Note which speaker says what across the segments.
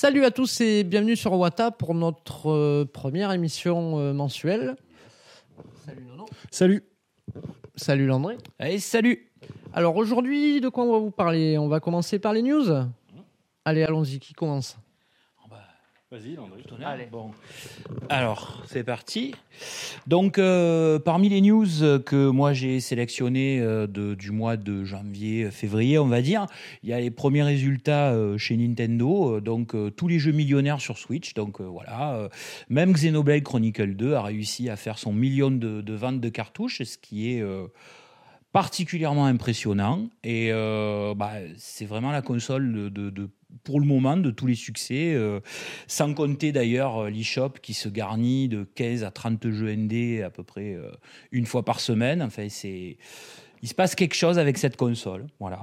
Speaker 1: Salut à tous et bienvenue sur Wata pour notre euh, première émission euh, mensuelle. Salut Nono.
Speaker 2: Salut.
Speaker 1: Salut Landré.
Speaker 3: Allez, salut
Speaker 1: Alors aujourd'hui, de quoi on va vous parler? On va commencer par les news? Allez, allons-y, qui commence?
Speaker 2: Vas-y, Landry.
Speaker 3: Allez. Bon. Alors, c'est parti. Donc, euh, parmi les news que moi j'ai sélectionnées euh, de- du mois de janvier, février, on va dire, il y a les premiers résultats euh, chez Nintendo. euh, donc, euh, tous les jeux millionnaires sur Switch. Donc, euh, voilà. euh, même Xenoblade Chronicle 2 a réussi à faire son million de, de ventes de cartouches, ce qui est. particulièrement impressionnant et euh, bah, c'est vraiment la console de, pour le moment de tous les succès euh, sans compter d'ailleurs euh, l'eShop qui se garnit de 15 à 30 jeux ND à peu près une fois par semaine. Enfin, c'est il se passe quelque chose avec cette console, voilà.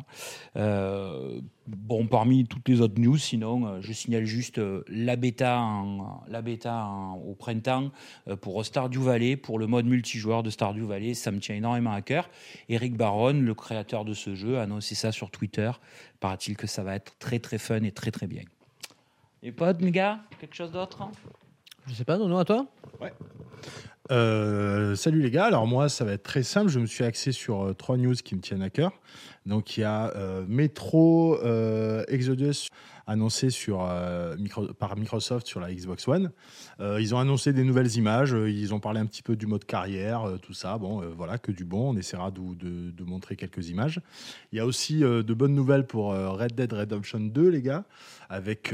Speaker 3: Euh, bon, parmi toutes les autres news, sinon, euh, je signale juste euh, la bêta, en- la bêta en- au printemps euh, pour Stardew Valley, pour le mode multijoueur de Stardew Valley, ça me tient énormément à cœur. Eric Baron, le créateur de ce jeu, a annoncé ça sur Twitter. Paraît-il que ça va être très très fun et très très bien. Et potes, mes gars, quelque chose d'autre?
Speaker 1: Je sais pas, Nono, à toi?
Speaker 2: Euh, salut les gars. Alors moi, ça va être très simple. Je me suis axé sur euh, trois news qui me tiennent à cœur. Donc il y a euh, Metro euh, Exodus annoncé sur, euh, par Microsoft sur la Xbox One. Euh, ils ont annoncé des nouvelles images. Ils ont parlé un petit peu du mode carrière, tout ça. Bon, voilà, que du bon. On essaiera de, de- de montrer quelques images. Il y a aussi de bonnes nouvelles pour Red Dead Redemption 2, les gars, avec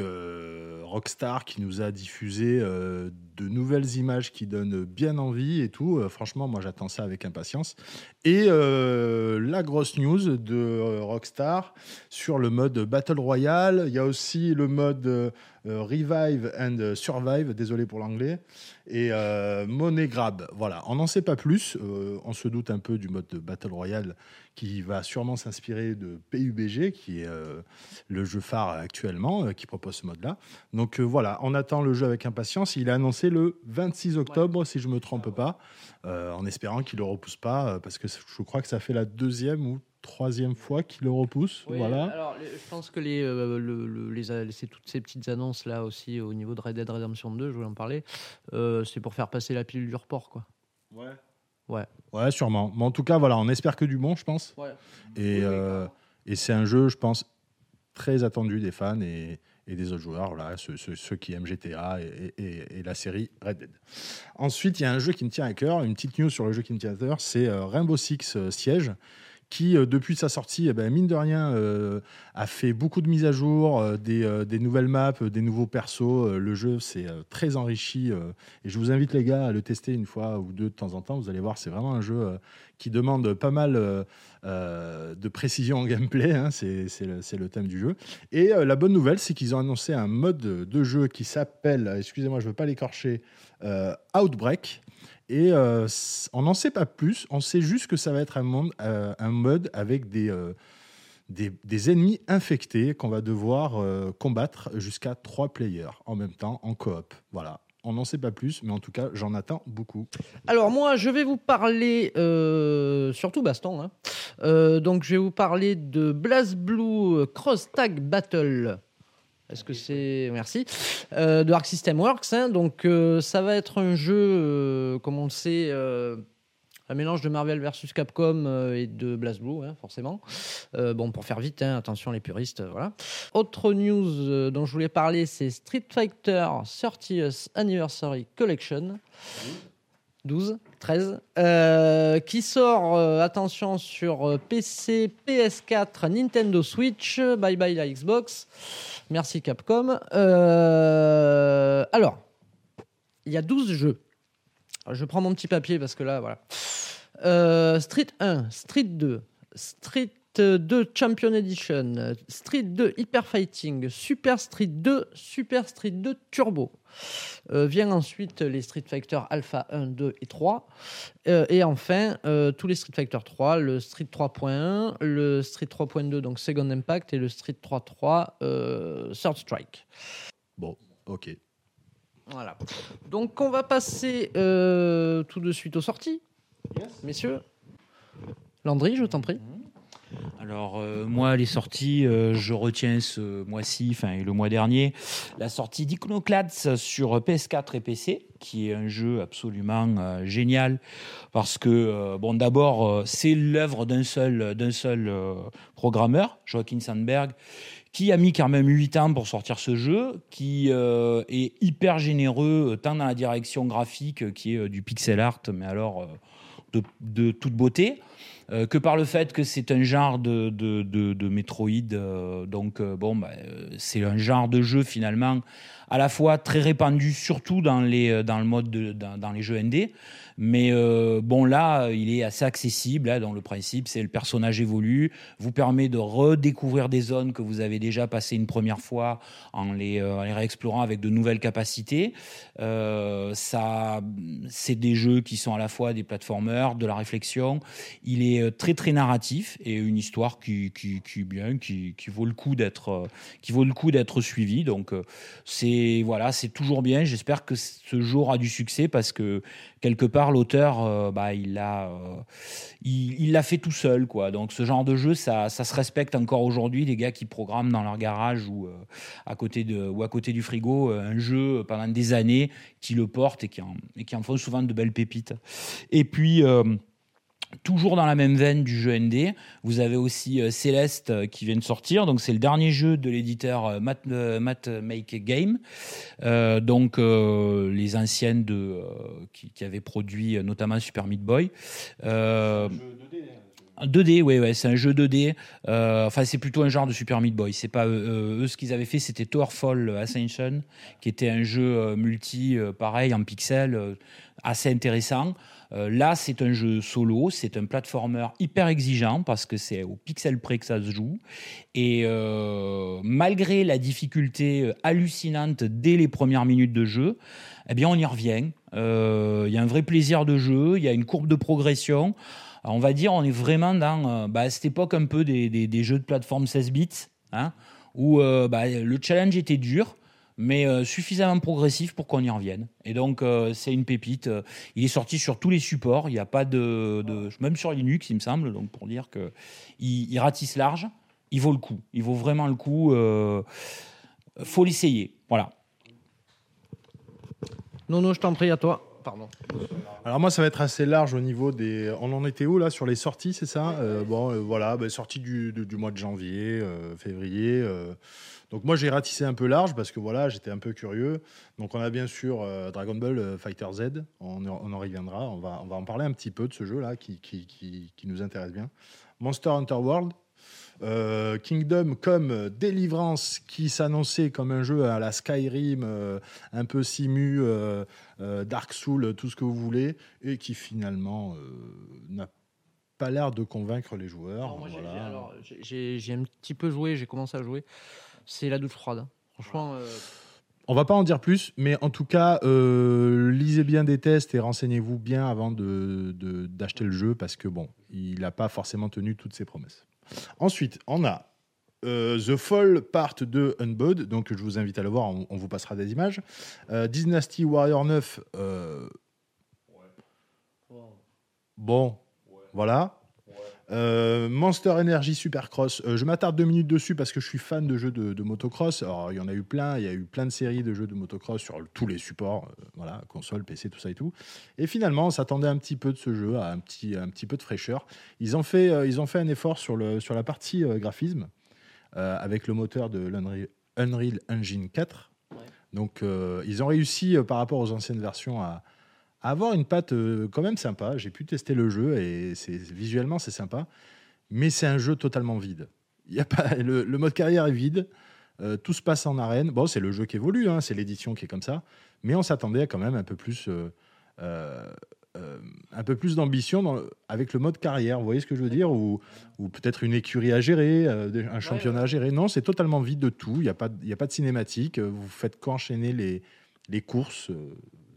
Speaker 2: Rockstar qui nous a diffusé de nouvelles images qui donnent bien envie et tout. Franchement, moi, j'attends ça avec impatience. Et la grosse news de euh, Rockstar sur le mode Battle Royale. Il y a aussi le mode euh, Revive and Survive, désolé pour l'anglais, et euh, Money Grab. Voilà, on n'en sait pas plus. On se doute un peu du mode de Battle Royale qui va sûrement s'inspirer de PUBG, qui est le jeu phare actuellement, qui propose ce mode-là. Donc voilà, on attend le jeu avec impatience. Il est annoncé le 26 octobre, si je me trompe pas, en espérant qu'il ne le repousse pas, parce que je crois que ça fait la deuxième ou troisième fois qu'il le repousse. voilà.
Speaker 1: Alors, je pense que les, euh, le- le- les, a- c'est toutes ces petites annonces là aussi au niveau de Red Dead Redemption 2, je voulais en parler, euh, c'est pour faire passer la pilule du report, quoi.
Speaker 2: Ouais.
Speaker 1: Ouais.
Speaker 2: Ouais, sûrement. Mais en tout cas, voilà, on espère que du bon, je pense.
Speaker 1: Ouais.
Speaker 2: Et, euh, et c'est un jeu, je pense, très attendu des fans et, et des autres joueurs, voilà, ceux, ceux- ceux qui aiment GTA et, et- et la série Red Dead. Ensuite, il y a un jeu qui me tient à cœur, une petite news sur le jeu qui me tient à cœur, c'est Rainbow Six Siege qui, euh, depuis sa sortie, eh ben, mine de rien, euh, a fait beaucoup de mises à jour, euh, des, nouvelles maps, des nouveaux persos. Le jeu s'est très enrichi. et je vous invite, les gars, à le tester une fois ou deux de temps en temps. Vous allez voir, c'est vraiment un jeu qui demande pas mal de précision en gameplay. hein, c'est le, thème du jeu. Et la bonne nouvelle, c'est qu'ils ont annoncé un mode de jeu qui s'appelle, excusez-moi, je ne veux pas l'écorcher, Outbreak. Et euh, on n'en sait pas plus, on sait juste que ça va être un, euh, mode avec des, euh, des, des ennemis infectés qu'on va devoir combattre jusqu'à trois players en même temps, en coop. Voilà. On n'en sait pas plus, mais en tout cas, j'en attends beaucoup.
Speaker 1: Alors moi, je vais vous parler, surtout baston. hein. Donc je vais vous parler de BlazBlue Cross Tag Battle. Est-ce que c'est merci Euh, de Arc System Works. hein. Donc euh, ça va être un jeu, euh, comme on le sait, euh, un mélange de Marvel versus Capcom et de BlazBlue, hein, forcément. Bon, pour faire vite, hein, attention les puristes, voilà. Autre news dont je voulais parler, c'est Street Fighter 30th Anniversary Collection. 12, 13, euh, qui sort, euh, attention, sur euh, PC, PS4, Nintendo Switch, bye bye la Xbox, merci Capcom. Alors, il y a 12 jeux. Je prends mon petit papier parce que là, voilà. Street 1, Street 2, Street 2 Champion Edition, Street 2 Hyper Fighting, Super Street 2, Super Street 2 Turbo. Euh, vient ensuite les Street Fighter Alpha 1, 2 et 3. Euh, et enfin, euh, tous les Street Fighter 3, le Street 3.1, le Street 3.2, donc Second Impact, et le Street 3.3, euh, Third Strike.
Speaker 2: Bon, ok.
Speaker 1: Voilà. Donc on va passer euh, tout de suite aux sorties. Messieurs. Landry, je t'en prie.
Speaker 3: Alors euh, moi, les sorties, euh, je retiens ce mois-ci, enfin le mois dernier, la sortie d'Iconoclads sur PS4 et PC, qui est un jeu absolument euh, génial parce que bon, d'abord, c'est l'œuvre d'un seul d'un seul programmeur, Joaquin Sandberg, qui a mis quand même 8 ans pour sortir ce jeu, qui est hyper généreux tant dans la direction graphique qui est du pixel art, mais alors de, de toute beauté. Euh, que par le fait que c'est un genre de, de, de, Metroid. Euh, donc, euh, bon, bah, c'est un genre de jeu finalement à la fois très répandu, surtout dans, les, dans le mode de, dans, dans les jeux ND, mais euh, bon, là, il est assez accessible. Hein, dans le principe, c'est le personnage évolue, vous permet de redécouvrir des zones que vous avez déjà passées une première fois en les, euh, les réexplorant avec de nouvelles capacités. Euh, ça, c'est des jeux qui sont à la fois des platformers, de la réflexion. Il est euh, très très narratif et une histoire qui, qui, qui bien, qui, qui vaut le coup d'être, euh, qui vaut le coup d'être suivie. Donc c'est voilà, c'est toujours bien. J'espère que ce jeu aura du succès parce que quelque part l'auteur euh, bah, il l'a euh, il, l'a fait tout seul quoi. Donc ce genre de jeu ça, ça se respecte encore aujourd'hui. Les gars qui programment dans leur garage ou euh, à côté de ou à côté du frigo un jeu pendant des années qui le portent et qui en, et qui en font souvent de belles pépites. Et puis Toujours dans la même veine du jeu ND, vous avez aussi euh, Céleste euh, qui vient de sortir. Donc c'est le dernier jeu de l'éditeur euh, Matt, Make Game. donc les anciennes qui, avaient produit notamment Super Meat Boy. 2D, oui, ouais, c'est un jeu 2D. enfin, c'est plutôt un genre de Super Meat Boy. Eux ce qu'ils avaient fait, c'était Towerfall Ascension, qui était un jeu multi, pareil en pixels, assez intéressant. Euh, là, c'est un jeu solo, c'est un platformer hyper exigeant parce que c'est au pixel près que ça se joue. Et euh, malgré la difficulté euh, hallucinante dès les premières minutes de jeu, eh bien, on y revient. Il y a un vrai plaisir de jeu, il y a une courbe de progression. on va dire, on est vraiment dans bah, cette époque un peu des, jeux de plateforme 16 bits, hein, où bah, le challenge était dur mais euh, suffisamment progressif pour qu'on y revienne. Et donc, euh, c'est une pépite. Il est sorti sur tous les supports. Il n'y a pas de, Même sur Linux, il me semble. Donc, pour dire qu'il il ratisse large, il vaut le coup. Il vaut vraiment le coup. Euh, faut l'essayer. Voilà.
Speaker 1: Non, non, je t'en prie, à toi. Pardon.
Speaker 2: Alors moi, ça va être assez large au niveau des. On en était où là sur les sorties, c'est ça? Bon, voilà, bah, sortie du, du, mois de janvier, février. Donc moi j'ai ratissé un peu large parce que voilà j'étais un peu curieux. Donc on a bien sûr euh, Dragon Ball euh, Fighter Z, on, en reviendra, on va, on va en parler un petit peu de ce jeu là qui, qui, qui, nous intéresse bien. Monster Hunter World, euh, Kingdom comme Délivrance qui s'annonçait comme un jeu à la Skyrim, un peu simu, Dark Soul, tout ce que vous voulez, et qui finalement n'a pas l'air de convaincre les joueurs.
Speaker 1: J'ai un petit peu joué, j'ai commencé à jouer c'est la douche froide. Franchement. Euh,
Speaker 2: On va pas en dire plus, mais en tout cas, euh, lisez bien des tests et renseignez-vous bien avant d'acheter de, d'acheter le jeu parce que bon, il n'a pas forcément tenu toutes ses promesses. Ensuite, on a euh, The Fall Part 2 Unbud, donc je vous invite à le voir, on, vous passera des images. Dynasty Warrior 9, bon, voilà. Euh, Monster Energy Supercross, euh, je m'attarde deux minutes dessus parce que je suis fan de jeux de, motocross. Alors, il y en a eu plein, il y a eu plein de séries de jeux de motocross sur tous les supports, euh, voilà, console, PC, tout ça et tout. Et finalement, on s'attendait un petit peu de ce jeu, à un petit, un petit peu de fraîcheur. Ils ont fait, ils ont fait un effort sur, le, sur la partie graphisme avec le moteur de l'Unreal Engine 4. Donc, ils ont réussi par rapport aux anciennes versions à avoir une patte euh, quand même sympa. J'ai pu tester le jeu et visuellement c'est sympa, mais c'est un jeu totalement vide. Y a pas le, mode carrière est vide. Euh, tout se passe en arène. Bon, c'est le jeu qui évolue, hein, c'est l'édition qui est comme ça, mais on s'attendait à quand même un peu plus, euh, un peu plus d'ambition avec le mode carrière. Vous voyez ce que je veux dire? Ou, ou peut-être une écurie à gérer, un championnat à gérer. Non, c'est totalement vide de tout. Il n'y a pas, a pas de cinématique. Vous faites qu'enchaîner les les courses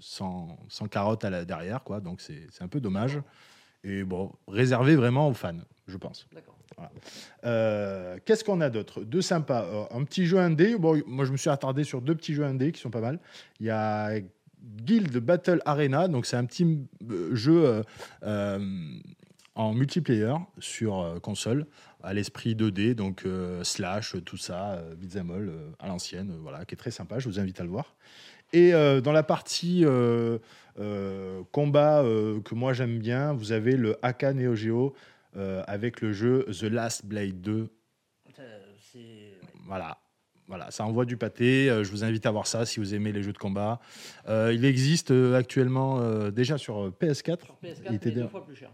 Speaker 2: sans, sans carotte à la, derrière, quoi. Donc c'est un peu dommage. Et bon, réservé vraiment aux fans, je pense. Euh, Qu'est-ce qu'on a d'autre? De sympa. Euh, un petit jeu indé. Bon, moi, je me suis attardé sur deux petits jeux indés qui sont pas mal. Il y a Guild Battle Arena. Donc, c'est un petit euh, jeu en multiplayer sur console, à l'esprit 2D, donc slash, tout ça, beat'em all, à l'ancienne, voilà, qui est très sympa. Je vous invite à le voir. Et euh, dans la partie euh, euh, combat que moi j'aime bien, vous avez le AK Neo Geo avec le jeu The Last Blade 2. Voilà. Voilà, ça envoie du pâté. Je vous invite à voir ça si vous aimez les jeux de combat. Il existe actuellement déjà sur euh, PS4. Il était déjà-
Speaker 1: fois plus cher.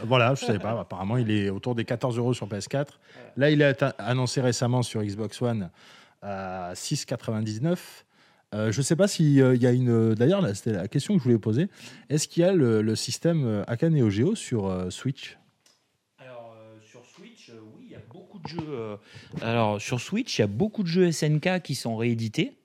Speaker 2: Voilà, je ne savais pas. Apparemment, il est autour des 14 euros sur PS4. Là, il a été annoncé récemment sur Xbox One à 6,99. Euh, je ne sais pas s'il y a une. D'ailleurs, là, c'était la question que je voulais poser. Est-ce qu'il y a le, système euh, AK Neo Geo sur euh, Switch?
Speaker 3: Alors euh, sur Switch, euh, oui, il y a beaucoup de jeux. euh, alors sur Switch, il y a beaucoup de jeux SNK qui sont réédités.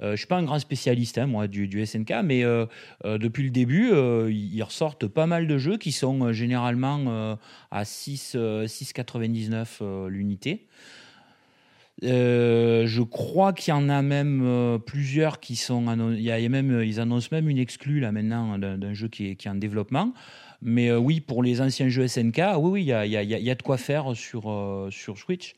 Speaker 3: Euh, je ne suis pas un grand spécialiste, hein, moi, du, SNK, mais euh, euh, depuis le début, euh, ils ressortent pas mal de jeux qui sont euh, généralement euh, à 6, euh, 6,99 euh, l'unité. Euh, je crois qu'il y en a même euh, plusieurs qui sont. Il y a, même, ils annoncent même une exclue là maintenant d'un jeu qui est, qui est en développement. Mais euh, oui, pour les anciens jeux SNK, oui, oui, il y a, de quoi faire sur, euh, sur Switch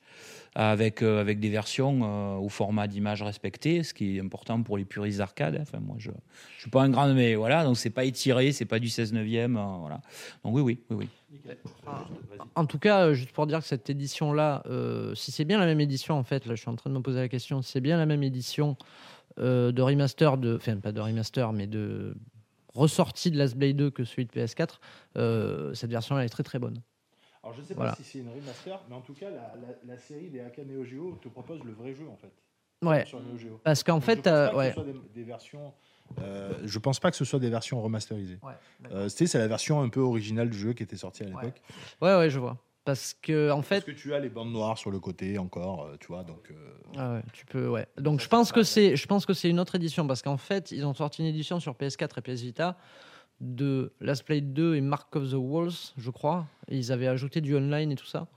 Speaker 3: avec, euh, avec des versions euh, au format d'image respecté, ce qui est important pour les puristes d'arcade. Enfin, moi, je ne suis pas un grand, mais voilà, donc c'est pas étiré, c'est pas du 16 neuvième, euh, voilà. Donc oui, oui, oui, oui.
Speaker 1: En tout cas, juste pour dire que cette édition-là, si c'est bien la même édition, en fait, là, je suis en train de me poser la question, si c'est bien la même édition de remaster, de, enfin, pas de remaster, mais de ressortie de Last Blade 2 que celui de PS4, euh, cette version-là est très très bonne.
Speaker 2: Alors, je ne sais
Speaker 1: Voilà.
Speaker 2: si c'est une remaster, mais en tout cas, la, série des AK Neo Geo te propose le vrai jeu en fait.
Speaker 1: Ouais,
Speaker 2: Sur Neo Geo.
Speaker 1: parce qu'en fait,
Speaker 2: je pense
Speaker 1: euh,
Speaker 2: pas que
Speaker 1: ouais.
Speaker 2: ce soit des, des versions. euh, je pense pas que ce soit des versions remasterisées.
Speaker 1: Ouais,
Speaker 2: Euh, c'est la version un peu originale du jeu qui était sortie à l'époque.
Speaker 1: ouais, ouais, je vois. Parce que en fait,
Speaker 2: Parce que tu as les bandes noires sur le côté encore, euh, tu vois. Donc, euh,
Speaker 1: Ah ouais, tu peux, ouais. Donc je pense que c'est, je pense que c'est une autre édition parce qu'en fait, ils ont sorti une édition sur PS4 et PS Vita de Last Blade 2 et Mark of the Walls, je crois. Ils avaient ajouté du online et tout ça.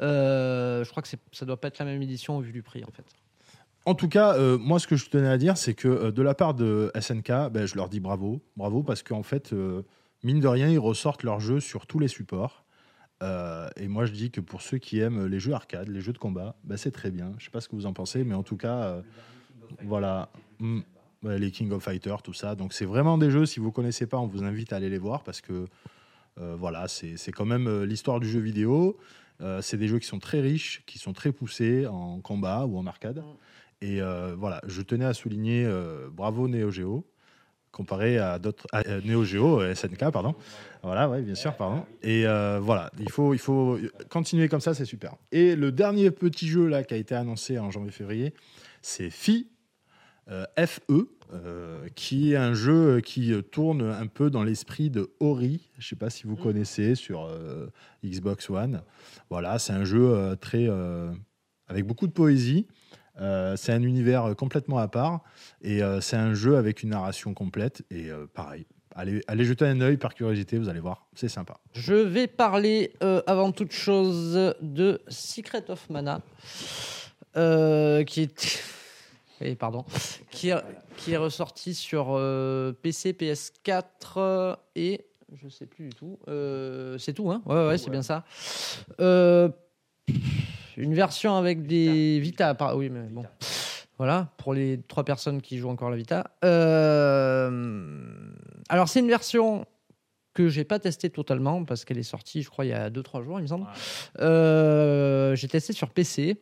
Speaker 1: Euh, je crois que ça doit pas être la même édition au vu du prix en fait.
Speaker 2: En tout cas, euh, moi, ce que je tenais à dire, c'est que euh, de la part de SNK, ben, je leur dis bravo. Bravo parce qu'en fait, mine de rien, ils ressortent leurs jeux sur tous les supports. Et moi, je dis que pour ceux qui aiment les jeux arcade, les jeux de combat, ben, c'est très bien. Je sais pas ce que vous en pensez, mais en tout cas, voilà. Mm. Les King of Fighters, tout ça. Donc, c'est vraiment des jeux, si vous connaissez pas, on vous invite à aller les voir parce que euh, voilà, c'est quand même euh, l'histoire du jeu vidéo. Euh, c'est des jeux qui sont très riches, qui sont très poussés en combat ou en arcade. Et euh, voilà, je tenais à souligner bravo Neo Geo comparé à d'autres Neo Geo SNK pardon. Voilà, ouais, bien sûr, pardon. Et voilà, il faut il faut continuer comme ça, c'est super. Et le dernier petit jeu là qui a été annoncé en janvier-février, c'est Fi FE, euh, qui est un jeu qui euh, tourne un peu dans l'esprit de Ori. Je ne sais pas si vous connaissez sur euh, Xbox One. Voilà, c'est un jeu euh, très euh, avec beaucoup de poésie. Euh, c'est un univers euh, complètement à part et euh, c'est un jeu avec une narration complète et euh, pareil. Allez, allez jeter un œil par curiosité, vous allez voir, c'est sympa.
Speaker 1: Je vais parler euh, avant toute chose de Secret of Mana, euh, qui est, Eh, pardon, qui est, qui est ressorti sur euh, PC, PS4 euh, et je sais plus du tout. Euh, c'est tout, hein Ouais, ouais, c'est bien ça. Euh, une version avec des Vita, par- oui, mais bon. Voilà, pour les trois personnes qui jouent encore la Vita. Alors, c'est une version que j'ai pas testée totalement parce qu'elle est sortie, je crois, il y a 2-3 jours, il me semble. Euh, j'ai testé sur PC.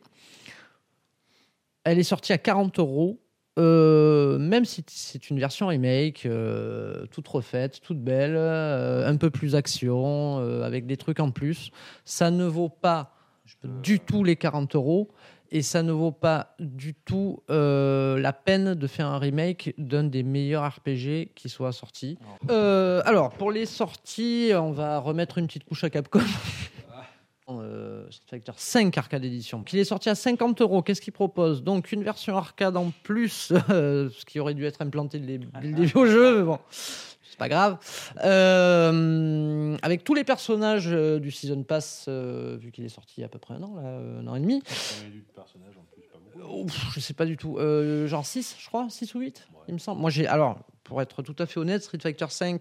Speaker 1: Elle est sortie à 40 euros. Euh, même si c'est une version remake, euh, toute refaite, toute belle, euh, un peu plus action, avec des trucs en plus, ça ne vaut pas du tout les 40 euros et ça ne vaut pas du tout la peine de faire un remake d'un des meilleurs RPG qui soit sorti. Alors, pour les sorties, on va remettre une petite couche à Capcom. Euh, Street Fighter 5 Arcade Edition, qu'il est sorti à 50 euros. Qu'est-ce qu'il propose? Donc une version arcade en plus, euh, ce qui aurait dû être implanté dès le début au jeu, mais bon, c'est pas grave. Euh, avec tous les personnages euh, du Season Pass, euh, vu qu'il est sorti il y a à peu près un an, là, un an et demi. Ouf, je sais pas du tout. Genre 6, je crois, 6 ou 8, il me semble. Moi, j'ai. Alors, pour être tout à fait honnête, Street Fighter V,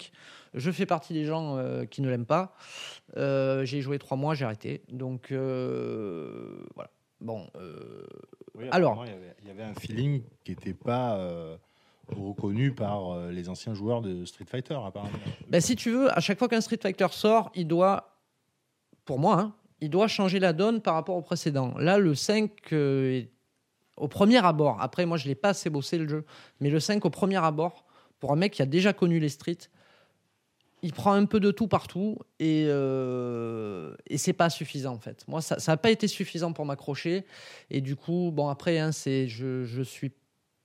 Speaker 1: je fais partie des gens euh, qui ne l'aiment pas. Euh, j'ai joué trois mois, j'ai arrêté. Donc euh, voilà. Bon. Alors.
Speaker 2: il y, avait, il y avait un feeling qui n'était pas reconnu par les anciens joueurs de Street Fighter, apparemment.
Speaker 1: Ben, si tu veux, à chaque fois qu'un Street Fighter sort, il doit, pour moi, hein, il doit changer la donne par rapport au précédent. Là, le 5, euh, est au premier abord, après, moi, je ne l'ai pas assez bossé le jeu, mais le 5, au premier abord, pour un mec qui a déjà connu les streets, il prend un peu de tout partout et, euh, et c'est pas suffisant en fait. Moi, ça n'a pas été suffisant pour m'accrocher et du coup, bon après, hein, c'est je, je suis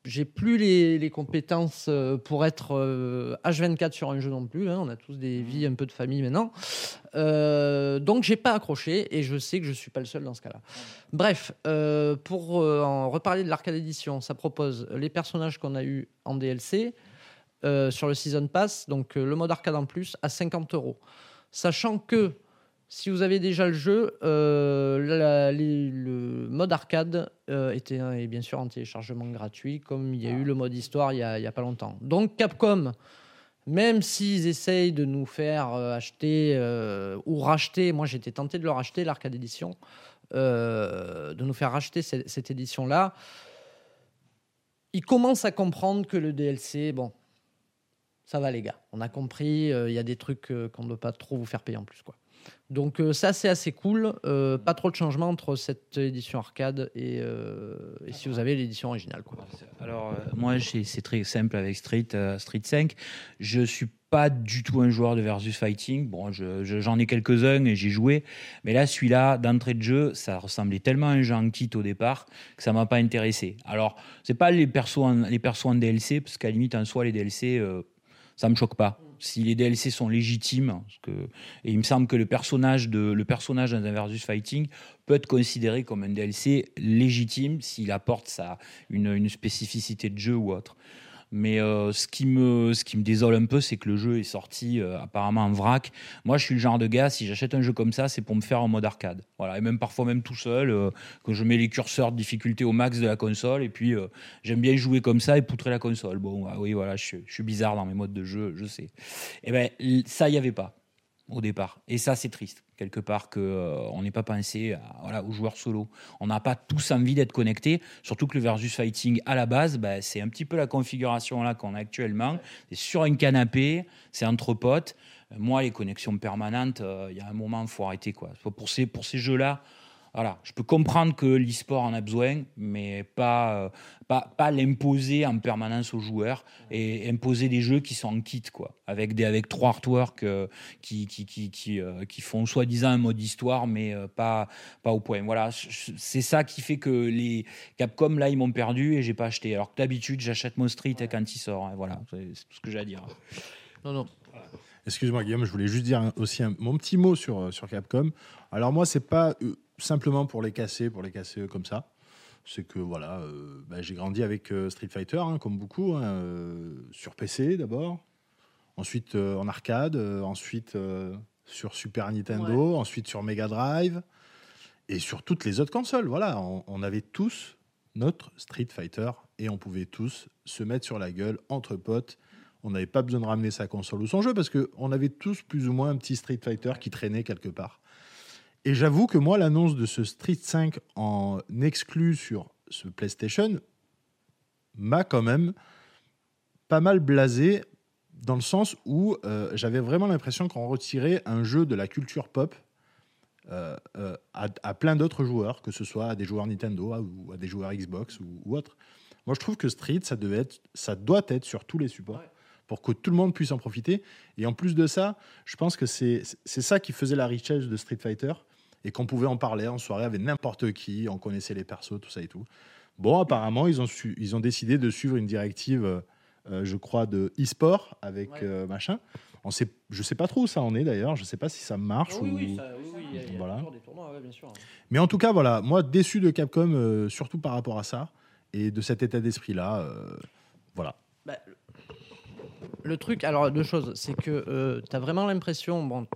Speaker 1: j'ai plus les, les compétences euh, pour être euh, H24 sur un jeu non plus. hein. On a tous des vies, un peu de famille maintenant. Euh, donc, j'ai pas accroché et je sais que je suis pas le seul dans ce cas-là. Bref, euh, pour euh, en reparler de l'arcade édition, ça propose les personnages qu'on a eu en DLC euh, sur le Season Pass, donc euh, le mode arcade en plus, à 50 euros. Sachant que si vous avez déjà le jeu, euh, le mode arcade était est bien sûr en téléchargement gratuit, comme il y a eu le mode histoire il y a, pas longtemps. Donc Capcom, même s'ils essayent de nous faire acheter ou racheter, moi j'étais tenté de leur acheter l'arcade édition, de nous faire racheter cette, cette édition-là, ils commencent à comprendre que le DLC, bon, ça va les gars, on a compris, euh, il y a des trucs euh, qu'on ne doit pas trop vous faire payer en plus. quoi. Donc euh, ça c'est assez cool, pas trop de changement entre cette édition arcade et, si vous avez l'édition originale. Quoi.
Speaker 3: Alors, moi, c'est très simple avec Street, Street 5. Je suis pas du tout un joueur de versus fighting. Bon, je- je- j'en ai quelques-uns et j'ai joué. Mais là, celui-là, d'entrée de jeu, ça ressemblait tellement à un jeu en kit au départ que ça m'a pas intéressé. Alors, c'est pas les persos en, les persos en DLC, parce qu'à limite, en soi, les DLC, ça me choque pas. Si les DLC sont légitimes, parce que, et il me semble que le personnage, de, le personnage dans un versus fighting peut être considéré comme un DLC légitime s'il apporte une, une spécificité de jeu ou autre. Mais euh, ce, qui me, ce qui me désole un peu, c'est que le jeu est sorti euh, apparemment en vrac. Moi, je suis le genre de gars, si j'achète un jeu comme ça, c'est pour me faire en mode arcade. Voilà. Et même parfois, même tout seul, euh, que je mets les curseurs de difficulté au max de la console. Et puis, euh, j'aime bien jouer comme ça et poutrer la console. Bon, ah oui, voilà, je, suis- bizarre dans mes modes de jeu, je sais. Et ben l- ça, il n'y avait pas au départ. Et ça, c'est triste, quelque part, qu'on n'ait pas pensé voilà, aux joueurs solo. On n'a pas tous envie d'être connectés, surtout que le versus fighting, à la base, bah, c'est un petit peu la configuration là qu'on a actuellement. C'est sur un canapé, c'est entre potes. Euh, Moi, les connexions permanentes, euh, il y a un moment, il faut arrêter. Quoi. Pour ces, pour ces jeux-là, voilà, je peux comprendre que l'e-sport en a besoin, mais pas, euh, pas, pas l'imposer en permanence aux joueurs et imposer des jeux qui sont en kit, quoi, avec, des, avec trois artworks euh, qui, qui, qui, qui, euh, qui font soi-disant un mode histoire, mais euh, pas, pas au point. Voilà, c'est ça qui fait que les Capcom, là, ils m'ont perdu et j'ai pas acheté. Alors que d'habitude, j'achète mon Street quand il sort. hein, voilà, c'est tout ce que j'ai à dire.
Speaker 1: Non, non.
Speaker 2: Excuse-moi Guillaume, je voulais juste dire aussi un- mon petit mot sur, sur Capcom. Alors moi, c'est pas euh, simplement pour les casser, pour les casser euh, comme ça. C'est que voilà, euh, bah, j'ai grandi avec euh, Street Fighter, hein, comme beaucoup, hein, sur PC d'abord, ensuite en arcade, ensuite sur Super Nintendo, ensuite sur Mega Drive et sur toutes les autres consoles. Voilà, on, on avait tous notre Street Fighter et on pouvait tous se mettre sur la gueule entre potes. On n'avait pas besoin de ramener sa console ou son jeu parce qu'on avait tous plus ou moins un petit Street Fighter qui traînait quelque part. Et j'avoue que moi, l'annonce de ce Street 5 en exclu sur ce PlayStation m'a quand même pas mal blasé dans le sens où euh, j'avais vraiment l'impression qu'on retirait un jeu de la culture pop euh, euh, à, à plein d'autres joueurs, que ce soit à des joueurs Nintendo à- ou à des joueurs Xbox ou, ou autres. Moi, je trouve que Street, ça, devait être, ça doit être sur tous les supports
Speaker 1: Ouais.
Speaker 2: pour que tout le monde puisse en profiter. Et en plus de ça, je pense que c'est c'est ça qui faisait la richesse de Street Fighter et qu'on pouvait en parler en soirée avec n'importe qui, on connaissait les persos, tout ça et tout. Bon, apparemment, ils ont, su- ils ont décidé de suivre une directive, euh, je crois, de e-sport avec
Speaker 1: Ouais.
Speaker 2: euh, machin. On sait, je sais pas trop où ça en est d'ailleurs, je sais pas si ça marche
Speaker 1: oui,
Speaker 2: ou...
Speaker 1: oui, ça- oui, oui, il y a-
Speaker 2: Voilà.
Speaker 1: toujours des tournois, ouais, bien sûr.
Speaker 2: Mais en tout cas, voilà, moi déçu de Capcom, euh, surtout par rapport à ça et de cet état d'esprit-là. euh, voilà.
Speaker 1: Bah, le- le truc, alors deux choses, c'est que tu as vraiment l'impression, bon,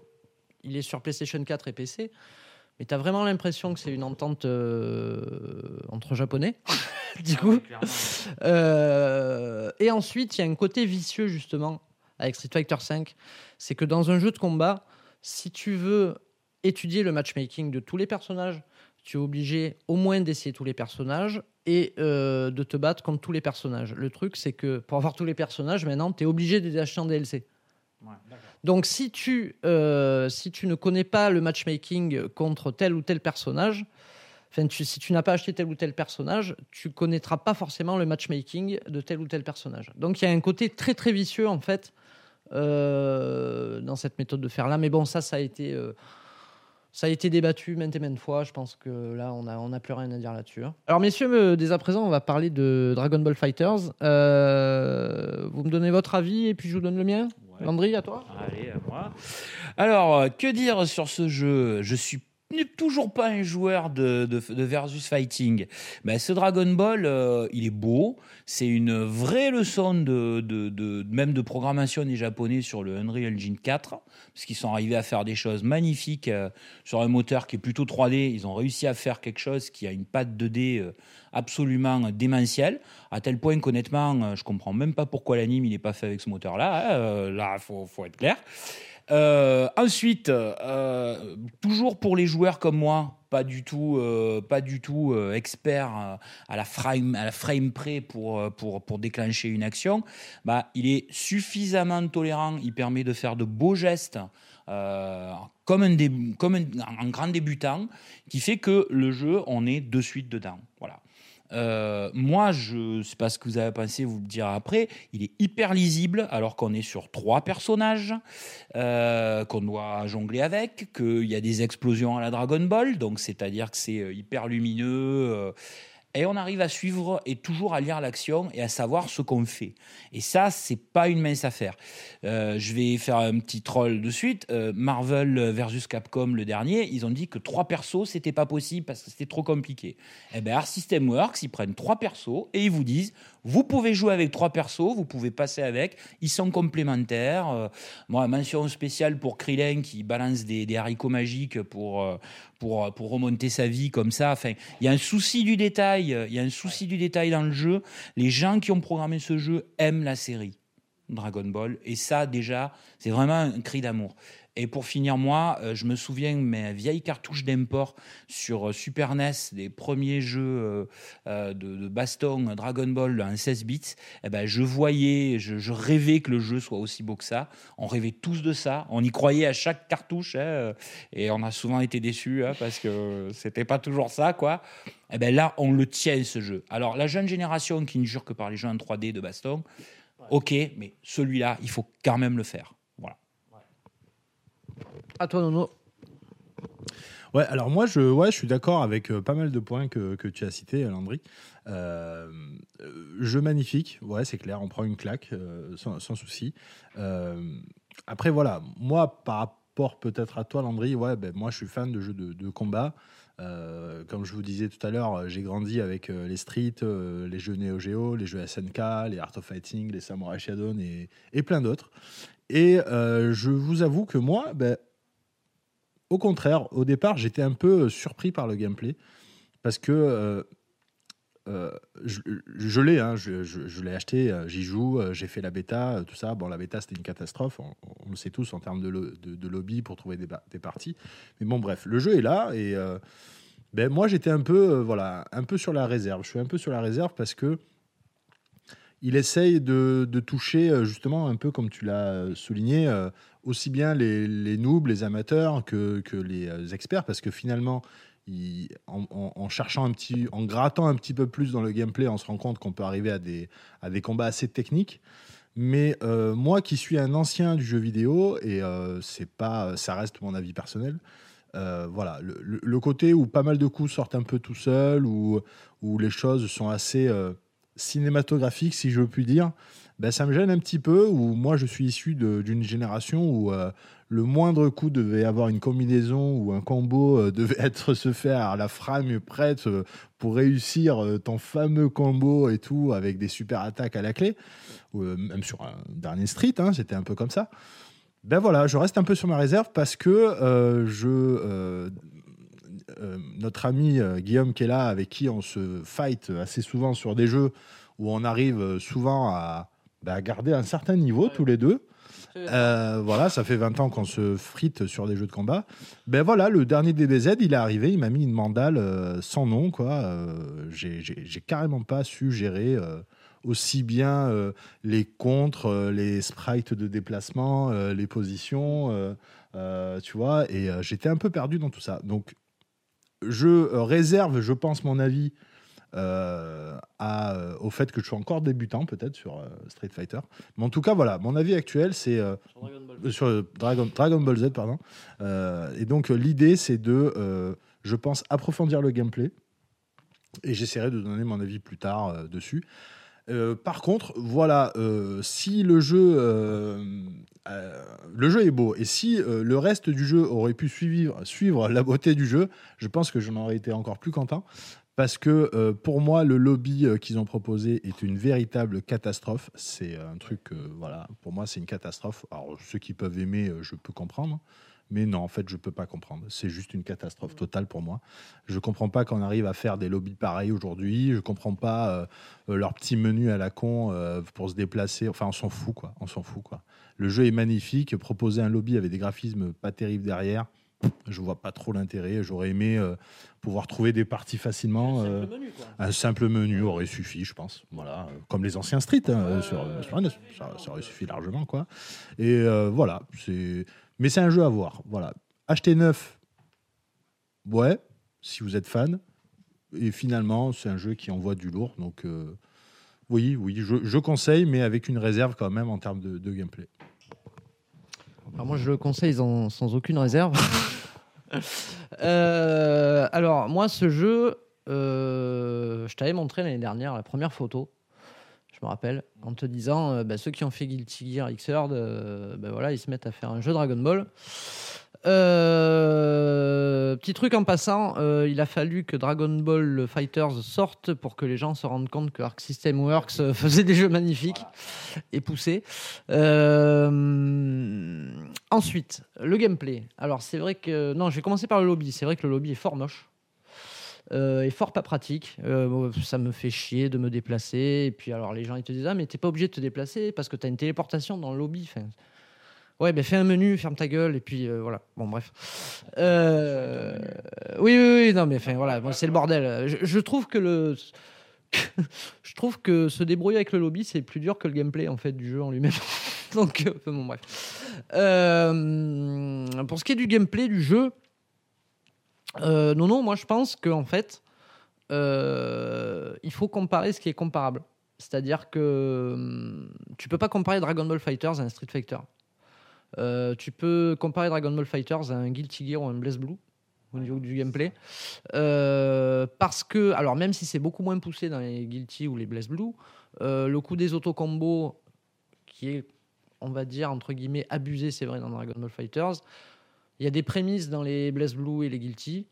Speaker 1: il est sur PlayStation 4 et PC, mais tu as vraiment l'impression que c'est une entente entre japonais, du coup. et ensuite, il y a un côté vicieux, justement, avec Street Fighter V, c'est que dans un jeu de combat, si tu veux étudier le matchmaking de tous les personnages, tu es obligé au moins d'essayer tous les personnages et euh, de te battre contre tous les personnages. Le truc, c'est que pour avoir tous les personnages, maintenant, tu es obligé de les acheter en DLC. Donc, si tu, euh, si tu ne connais pas le matchmaking contre tel ou tel personnage, si tu n'as pas acheté tel ou tel personnage, tu connaîtras pas forcément le matchmaking de tel ou tel personnage. Donc il y a un côté très très vicieux en fait euh, dans cette méthode de faire là. Mais bon, ça, ça a été, euh, ça a été débattu maintes et maintes fois. Je pense que là, on n'a on a plus rien à dire là-dessus. Hein. Alors, messieurs, dès à présent, on va parler de Dragon Ball Fighters. Vous me donnez votre avis et puis je vous donne le mien? Landry, à toi
Speaker 3: Allez, à moi. Alors, que dire sur ce jeu? Je suis toujours pas un joueur de, versus fighting. Ben, ce Dragon Ball, euh, il est beau. C'est une vraie leçon de, de, même de programmation des Japonais sur le Unreal Engine 4, parce qu'ils sont arrivés à faire des choses magnifiques euh, sur un moteur qui est plutôt 3D. Ils ont réussi à faire quelque chose qui a une patte 2D euh, absolument démentielle, à tel point qu'honnêtement, je comprends même pas pourquoi l'anime il n'est pas fait avec ce moteur-là. Hein. là, faut, faut être clair. Euh, ensuite, euh, toujours pour les joueurs comme moi, pas du tout, euh, pas du tout expert à la frame, à la frame près pour, pour, pour déclencher une action, bah, il est suffisamment tolérant, il permet de faire de beaux gestes. comme, un, comme un grand débutant, qui fait que le jeu, on est de suite dedans. Voilà. Euh, moi, je sais pas ce que vous avez pensé, vous le direz après. Il est hyper lisible alors qu'on est sur trois personnages euh, qu'on doit jongler avec, qu'il y a des explosions à la Dragon Ball, donc c'est-à-dire que c'est euh, hyper lumineux. Et on arrive à suivre et toujours à lire l'action et à savoir ce qu'on fait. Et ça, c'est pas une mince affaire. Euh, je vais faire un petit troll de suite. Euh, Marvel versus Capcom, le dernier, ils ont dit que trois persos, c'était pas possible parce que c'était trop compliqué. Eh ben, Art System Works, ils prennent trois persos et ils vous disent vous pouvez jouer avec trois persos, vous pouvez passer avec, ils sont complémentaires. Euh, mention spéciale pour Krillin qui balance des, haricots magiques pour, euh, euh, pour remonter sa vie comme ça. Il y a un souci du détail, il y a un souci du détail dans le jeu. Les gens qui ont programmé ce jeu aiment la série. Dragon Ball. Et ça, déjà, c'est vraiment un cri d'amour. Et pour finir, moi, euh, je me souviens de mes vieilles cartouches d'import sur euh, Super NES, des premiers jeux euh, de, baston Dragon Ball en 16 bits. Eh ben, je voyais, je, rêvais que le jeu soit aussi beau que ça. On rêvait tous de ça. On y croyait à chaque cartouche. Hein, et on a souvent été déçus hein, parce que c'était pas toujours ça, quoi. Et eh ben là, on le tient, ce jeu. Alors, la jeune génération qui ne jure que par les jeux en 3D de baston, ok, mais celui-là, il faut quand même le faire.
Speaker 1: À toi, Nono.
Speaker 2: Ouais, alors moi, je, ouais, je suis d'accord avec euh, pas mal de points que, que tu as cités, Landry. Euh, jeu magnifique, ouais, c'est clair, on prend une claque euh, sans, souci. après, voilà, moi, par rapport peut-être à toi, Landry, ouais, ben, moi, je suis fan de jeux de, de combat. comme je vous disais tout à l'heure, j'ai grandi avec les Street, les jeux Neo Geo, les jeux SNK, les Art of Fighting, les Samurai Shodown et, et plein d'autres. Et je vous avoue que moi, ben, au contraire, au départ, j'étais un peu euh, surpris par le gameplay parce que euh, euh, je, l'ai, hein, je, l'ai acheté, j'y joue, j'ai fait la bêta, tout ça. Bon, la bêta c'était une catastrophe, on, le sait tous en termes de, lobby pour trouver des, des, parties. Mais bon, bref, le jeu est là et ben moi j'étais un peu, voilà, un peu sur la réserve. Je suis un peu sur la réserve parce que il essaye de, toucher, euh, justement, un peu comme tu l'as euh, souligné, euh, aussi bien les, les noobs, les amateurs que, les experts, parce que finalement, en, cherchant un petit, en grattant un petit peu plus dans le gameplay, on se rend compte qu'on peut arriver à des, combats assez techniques. Mais moi, qui suis un ancien du jeu vidéo, et c'est pas, ça reste mon avis personnel, voilà, le, côté où pas mal de coups sortent un peu tout seuls, où les choses sont assez cinématographique, si je puis dire, ben, ça me gêne un petit peu. Où moi, je suis issu d'une génération où euh, le moindre coup devait avoir une combinaison ou un combo euh, devait être se faire à la frame prête euh, pour réussir ton fameux combo et tout avec des super attaques à la clé. même sur un dernier Street, hein, c'était un peu comme ça. Ben voilà, je reste un peu sur ma réserve parce que je notre ami euh, Guillaume qui est là, avec qui on se fight assez souvent sur des jeux où on arrive euh, souvent à, bah, à garder un certain niveau tous les deux. Euh, voilà, ça fait 20 ans qu'on se frite sur des jeux de combat. Ben voilà, le dernier DBZ, il est arrivé, il m'a mis une mandale euh, sans nom, quoi. Euh, j'ai- carrément pas su gérer euh, aussi bien euh, les contres, euh, les sprites de déplacement, euh, les positions, euh, euh, tu vois, et euh, j'étais un peu perdu dans tout ça. Donc, je euh, réserve, je pense, mon avis euh, à, euh, au fait que je suis encore débutant, peut-être, sur euh, Street Fighter. Mais en tout cas, voilà, mon avis actuel, c'est sur Dragon, Dragon Ball Z, pardon. Et donc, l'idée, c'est de, je pense, approfondir le gameplay. Et j'essaierai de donner mon avis plus tard dessus. Euh, par contre, voilà, euh, si le jeu, euh, le jeu est beau et si le reste du jeu aurait pu suivre, suivre la beauté du jeu, je pense que j'en aurais été encore plus content. Parce que pour moi, le lobby qu'ils ont proposé est une véritable catastrophe. C'est un truc, voilà, pour moi, c'est une catastrophe. Alors, ceux qui peuvent aimer, je peux comprendre. Mais non, en fait, je peux pas comprendre. C'est juste une catastrophe totale pour moi. Je comprends pas qu'on arrive à faire des lobbies pareils aujourd'hui. Je comprends pas euh, euh, leur petit menu à la con euh, pour se déplacer. Enfin, on s'en fout, quoi. On s'en fout, quoi. Le jeu est magnifique. Proposer un lobby avec des graphismes pas terribles derrière, je vois pas trop l'intérêt. J'aurais aimé euh, pouvoir trouver des parties facilement. euh, un simple menu aurait suffi, je pense. Voilà, euh, comme les anciens Street hein, sur, sur ça, ça aurait suffi largement, quoi. Et voilà, c'est. Mais c'est un jeu à voir. Voilà, acheter neuf. Ouais, si vous êtes fan. Et finalement, c'est un jeu qui envoie du lourd, donc. euh, oui, oui, je, je conseille, mais avec une réserve quand même en termes de, de gameplay.
Speaker 1: Alors moi, je le conseille sans, sans aucune réserve. Euh, alors, moi, ce jeu, euh, je t'avais montré l'année dernière la première photo. Je me rappelle, en te disant, euh, bah, ceux qui ont fait Guilty Gear Xrd, euh, bah, voilà, ils se mettent à faire un jeu Dragon Ball. Euh, petit truc en passant, euh, il a fallu que Dragon Ball Fighters sorte pour que les gens se rendent compte que Arc System Works faisait des jeux magnifiques et poussés. Ensuite, le gameplay. Alors c'est vrai que non, je vais commencer par le lobby. C'est vrai que le lobby est fort moche. Euh, et fort pas pratique. Euh, ça me fait chier de me déplacer. Et puis alors les gens ils te disent ah mais t'es pas obligé de te déplacer parce que t'as une téléportation dans le lobby. Ouais ben fais un menu, ferme ta gueule et puis euh, voilà. Bon bref. Euh, oui oui oui non mais enfin voilà c'est le bordel. Je, je trouve que le je trouve que se débrouiller avec le lobby c'est plus dur que le gameplay en fait du jeu en lui-même. Donc euh, bon bref. Euh, pour ce qui est du gameplay du jeu. Euh, non, non, moi je pense qu'en fait, euh, il faut comparer ce qui est comparable. C'est-à-dire que hum, tu peux pas comparer Dragon Ball Fighters à un Street Fighter. Euh, tu peux comparer Dragon Ball Fighters à un Guilty Gear ou un Blaze Blue au niveau du gameplay. Parce que, alors même si c'est beaucoup moins poussé dans les Guilty ou les Blaze Blue, le coup des autocombos, qui est, on va dire, entre guillemets, abusé, c'est vrai, dans Dragon Ball Fighters, il y a des prémices dans les Blaze Blue et les Guilty.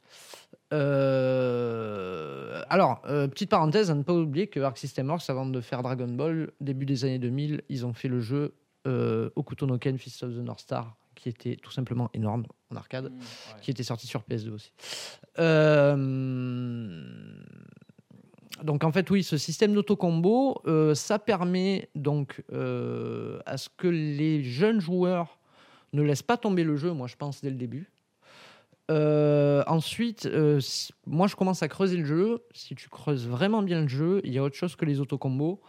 Speaker 1: Euh, alors, euh, petite parenthèse, à ne pas oublier que Arc System Works, avant de faire Dragon Ball, début des années 2000, ils ont fait le jeu euh, Okuto no Ken Fist of the North Star, qui était tout simplement énorme en arcade, qui était sorti sur PS2 aussi. Euh, donc en fait, oui, ce système d'autocombo, ça permet donc à ce que les jeunes joueurs ne laissent pas tomber le jeu, moi je pense, dès le début. Euh, ensuite, euh, si- moi je commence à creuser le jeu. Si tu creuses vraiment bien le jeu, il y a autre chose que les autocombos.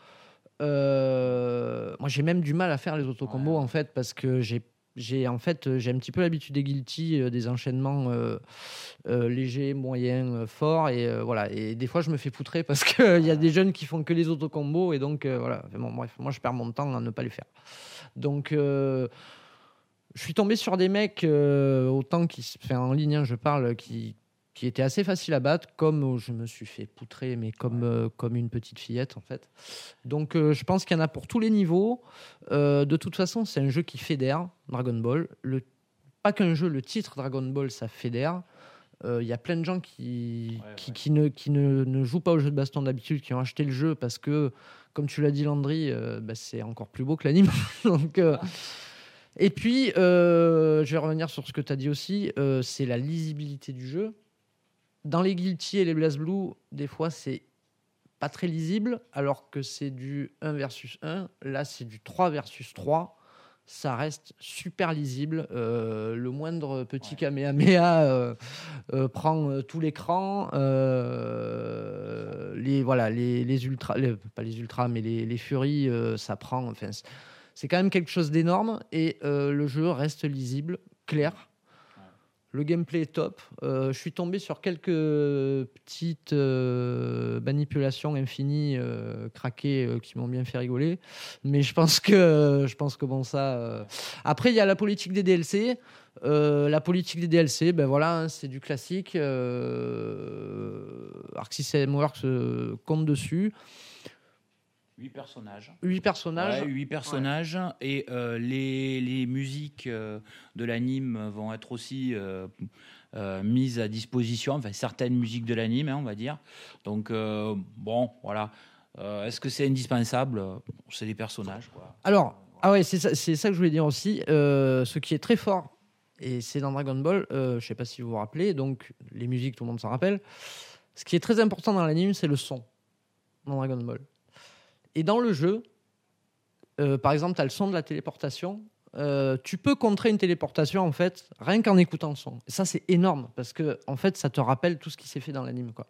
Speaker 1: Euh, moi j'ai même du mal à faire les autocombos en fait parce que j'ai j'ai en fait j'ai un petit peu l'habitude des guilty, euh, des enchaînements euh, euh, légers, moyens, forts et voilà. Et des fois je me fais poutrer parce qu'il y a des jeunes qui font que les autocombos et donc voilà. Enfin, bon, bref, moi je perds mon temps à ne pas les faire. Donc je suis tombé sur des mecs, euh, autant qui, se- en ligne, hein, je parle, qui, qui étaient assez faciles à battre, comme euh, je me suis fait poutrer, mais comme, euh, comme une petite fillette, en fait. Donc, euh, je pense qu'il y en a pour tous les niveaux. De toute façon, c'est un jeu qui fédère, Dragon Ball. Le, pas qu'un jeu, le titre Dragon Ball, ça fédère. Il y a plein de gens qui,
Speaker 3: Ouais,
Speaker 1: qui,
Speaker 3: ouais.
Speaker 1: qui ne, qui ne, ne jouent pas au jeu de baston d'habitude, qui ont acheté le jeu parce que, comme tu l'as dit, Landry, bah, c'est encore plus beau que l'anime. Donc, euh, et puis, euh, je vais revenir sur ce que tu as dit aussi, euh, c'est la lisibilité du jeu. dans les Guilty et les BlazBlue, des fois, c'est pas très lisible, alors que c'est du 1 versus 1. Là, c'est du 3 versus 3. Ça reste super lisible. Euh, le moindre petit Kamehameha euh, euh, prend tout l'écran. Les, voilà, les, les ultras, pas les ultras, mais les, les furies, ça prend. Enfin, c'est- quand même quelque chose d'énorme et euh, le jeu reste lisible, clair. Le gameplay est top. Euh, je suis tombé sur quelques petites euh, manipulations infinies craquées qui m'ont bien fait rigoler. Mais je pense que, je pense que bon, ça. Après, il y a la politique des DLC. La politique des DLC, ben voilà, hein, c'est du classique. Euh, Arc System Works compte dessus.
Speaker 3: 8 personnages.
Speaker 1: Huit personnages.
Speaker 3: Ouais, huit personnages et euh, les, les musiques euh, de l'anime vont être aussi euh, mises à disposition, enfin certaines musiques de l'anime, hein, on va dire. Donc bon, voilà. Est-ce que c'est indispensable? C'est des personnages, quoi.
Speaker 1: Alors, ah ouais, c'est ça, c'est ça que je voulais dire aussi. Ce qui est très fort, et c'est dans Dragon Ball, je sais pas si vous vous rappelez, donc les musiques, tout le monde s'en rappelle. Ce qui est très important dans l'anime, c'est le son dans Dragon Ball. Et dans le jeu, euh, par exemple, tu as le son de la téléportation. Euh, tu peux contrer une téléportation en fait rien qu'en écoutant le son. Et ça c'est énorme parce que en fait ça te rappelle tout ce qui s'est fait dans l'anime quoi.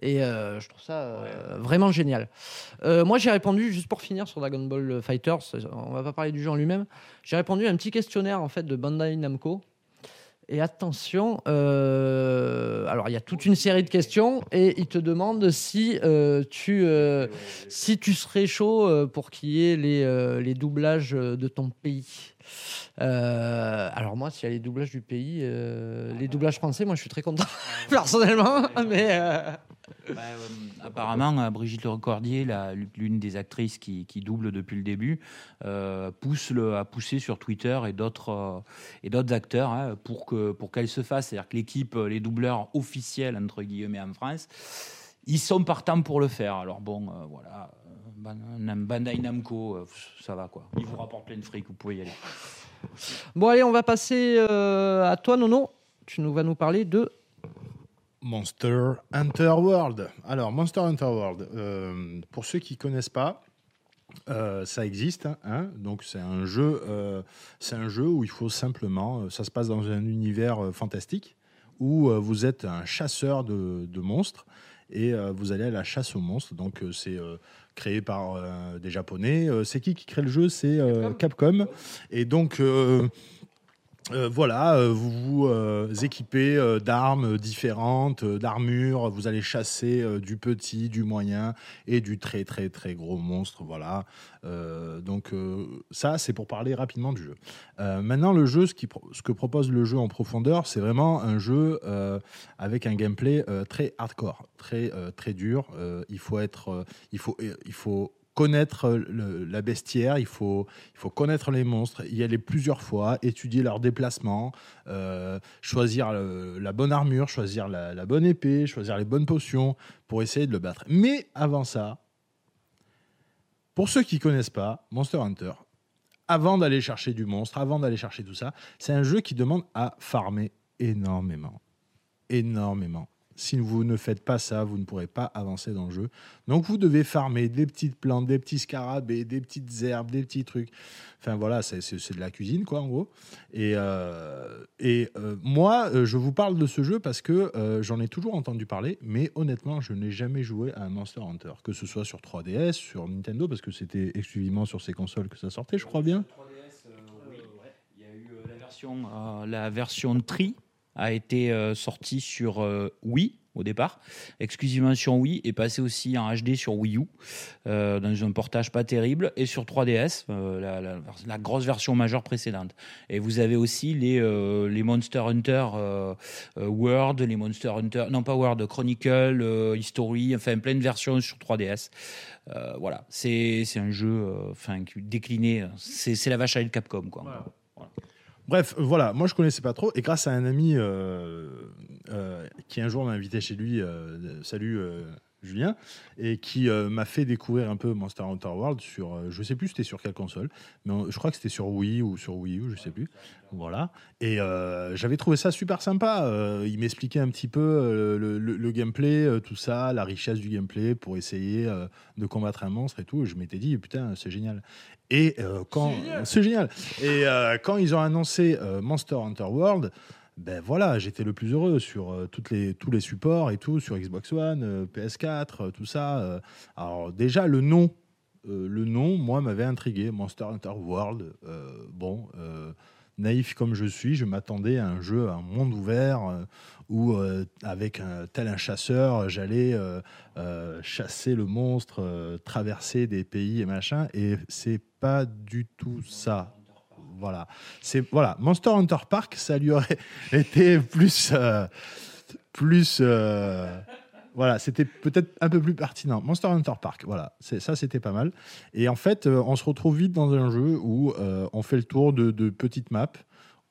Speaker 1: Et euh, je trouve ça vraiment génial. Moi j'ai répondu juste pour finir sur Dragon Ball Fighters. On va pas parler du jeu en lui-même. J'ai répondu à un petit questionnaire en fait de Bandai Namco. Et attention, euh, alors il y a toute une série de questions et il te demande si euh, tu euh, si tu serais chaud pour qu'il y ait les, les doublages de ton pays. Alors moi, s'il y a les doublages du pays, les doublages français, moi je suis très content personnellement. Mais euh,
Speaker 3: Bah, euh, apparemment, euh, Brigitte Lecordier, la- l'une des actrices qui, double depuis le début, euh, pousse le, a poussé sur Twitter et d'autres euh, et acteurs hein, pour que pour qu'elle se fasse. C'est-à-dire que l'équipe, les doubleurs officiels entre guillemets en France, ils sont partants pour le faire. Alors bon, voilà. Ban- Bandai Namco, ça va quoi. Ils vous rapportent plein de fric, vous pouvez y aller.
Speaker 1: bon, allez, on va passer à toi, Nono. Tu nous vas nous parler de
Speaker 2: Monster Hunter World. Alors, Monster Hunter World, euh, pour ceux qui connaissent pas, euh, ça existe. hein. donc, c'est un jeu, euh, c'est un jeu où il faut simplement, ça se passe dans un univers fantastique où vous êtes un chasseur de, de monstres et vous allez à la chasse aux monstres. Donc, c'est créé par des Japonais. C'est qui qui crée le jeu? C'est Capcom. Et donc. Euh, voilà, euh, vous vous euh, équipez d'armes différentes, d'armures, vous allez chasser du petit, du moyen et du très très très gros monstre, voilà. Donc ça, c'est pour parler rapidement du jeu. Maintenant, le jeu, ce, qui ce que propose le jeu en profondeur, c'est vraiment un jeu avec un gameplay très hardcore, très très dur. Il faut être, il faut, il faut connaître le- la bestiaire, il faut, connaître les monstres, y aller plusieurs fois, étudier leurs déplacements, euh, choisir le- la bonne armure, choisir la, bonne épée, choisir les bonnes potions pour essayer de le battre. Mais avant ça, pour ceux qui connaissent pas, Monster Hunter, avant d'aller chercher du monstre, avant d'aller chercher tout ça, c'est un jeu qui demande à farmer énormément. Énormément. Si vous ne faites pas ça, vous ne pourrez pas avancer dans le jeu. Donc vous devez farmer des petites plantes, des petits scarabées, des petites herbes, des petits trucs. Enfin voilà, c'est de la cuisine quoi en gros. Et, euh, et euh, moi, euh, je vous parle de ce jeu parce que j'en ai toujours entendu parler, mais honnêtement, je n'ai jamais joué à un Monster Hunter, que ce soit sur 3DS, sur Nintendo, parce que c'était exclusivement sur ces consoles que ça sortait, je crois bien.
Speaker 3: 3DS, oui. Il y a eu la version, la version Tri a été euh, sortie sur euh, Wii au départ, exclusivement sur Wii, et passée aussi en HD sur Wii U, euh, dans un portage pas terrible, et sur 3DS, euh, la, la- la grosse version majeure précédente. Et vous avez aussi les, euh, les Monster Hunter World, les Monster Hunter, non pas World, Chronicle, History, enfin plein de versions sur 3DS. Euh, voilà, c'est un jeu enfin, décliné, c'est la vache à lait de Capcom. Quoi.
Speaker 2: Bref, euh, voilà, moi je connaissais pas trop, et grâce à un ami euh, euh, qui un jour m'a invité chez lui, salut Julien, et qui euh, m'a fait découvrir un peu Monster Hunter World sur, euh, je sais plus c'était sur quelle console, mais on- je crois que c'était sur Wii ou sur Wii U, je sais plus. Voilà. Et euh, j'avais trouvé ça super sympa. Euh, il m'expliquait un petit peu le, le- le gameplay, tout ça, la richesse du gameplay pour essayer de combattre un monstre et tout. Et je m'étais dit, putain, c'est génial. Et quand c'est génial. Et quand ils ont annoncé Monster Hunter World, ben voilà, j'étais le plus heureux sur euh, les, tous les supports et tout, sur Xbox One, euh, PS4, euh, tout ça. euh. alors déjà, le nom, le nom, moi, m'avait intrigué. Monster Hunter World. bon, naïf comme je suis, je m'attendais à un jeu, à un monde ouvert où, avec tel un chasseur, j'allais chasser le monstre, traverser des pays et machin. Et c'est pas du tout ça. Voilà. C'est voilà, Monster Hunter Park, ça lui aurait été plus euh, plus euh, voilà, c'était peut-être un peu plus pertinent. Monster Hunter Park, voilà, ça, c'était pas mal. Et en fait, euh, on se retrouve vite dans un jeu où on fait le tour de, de petites maps,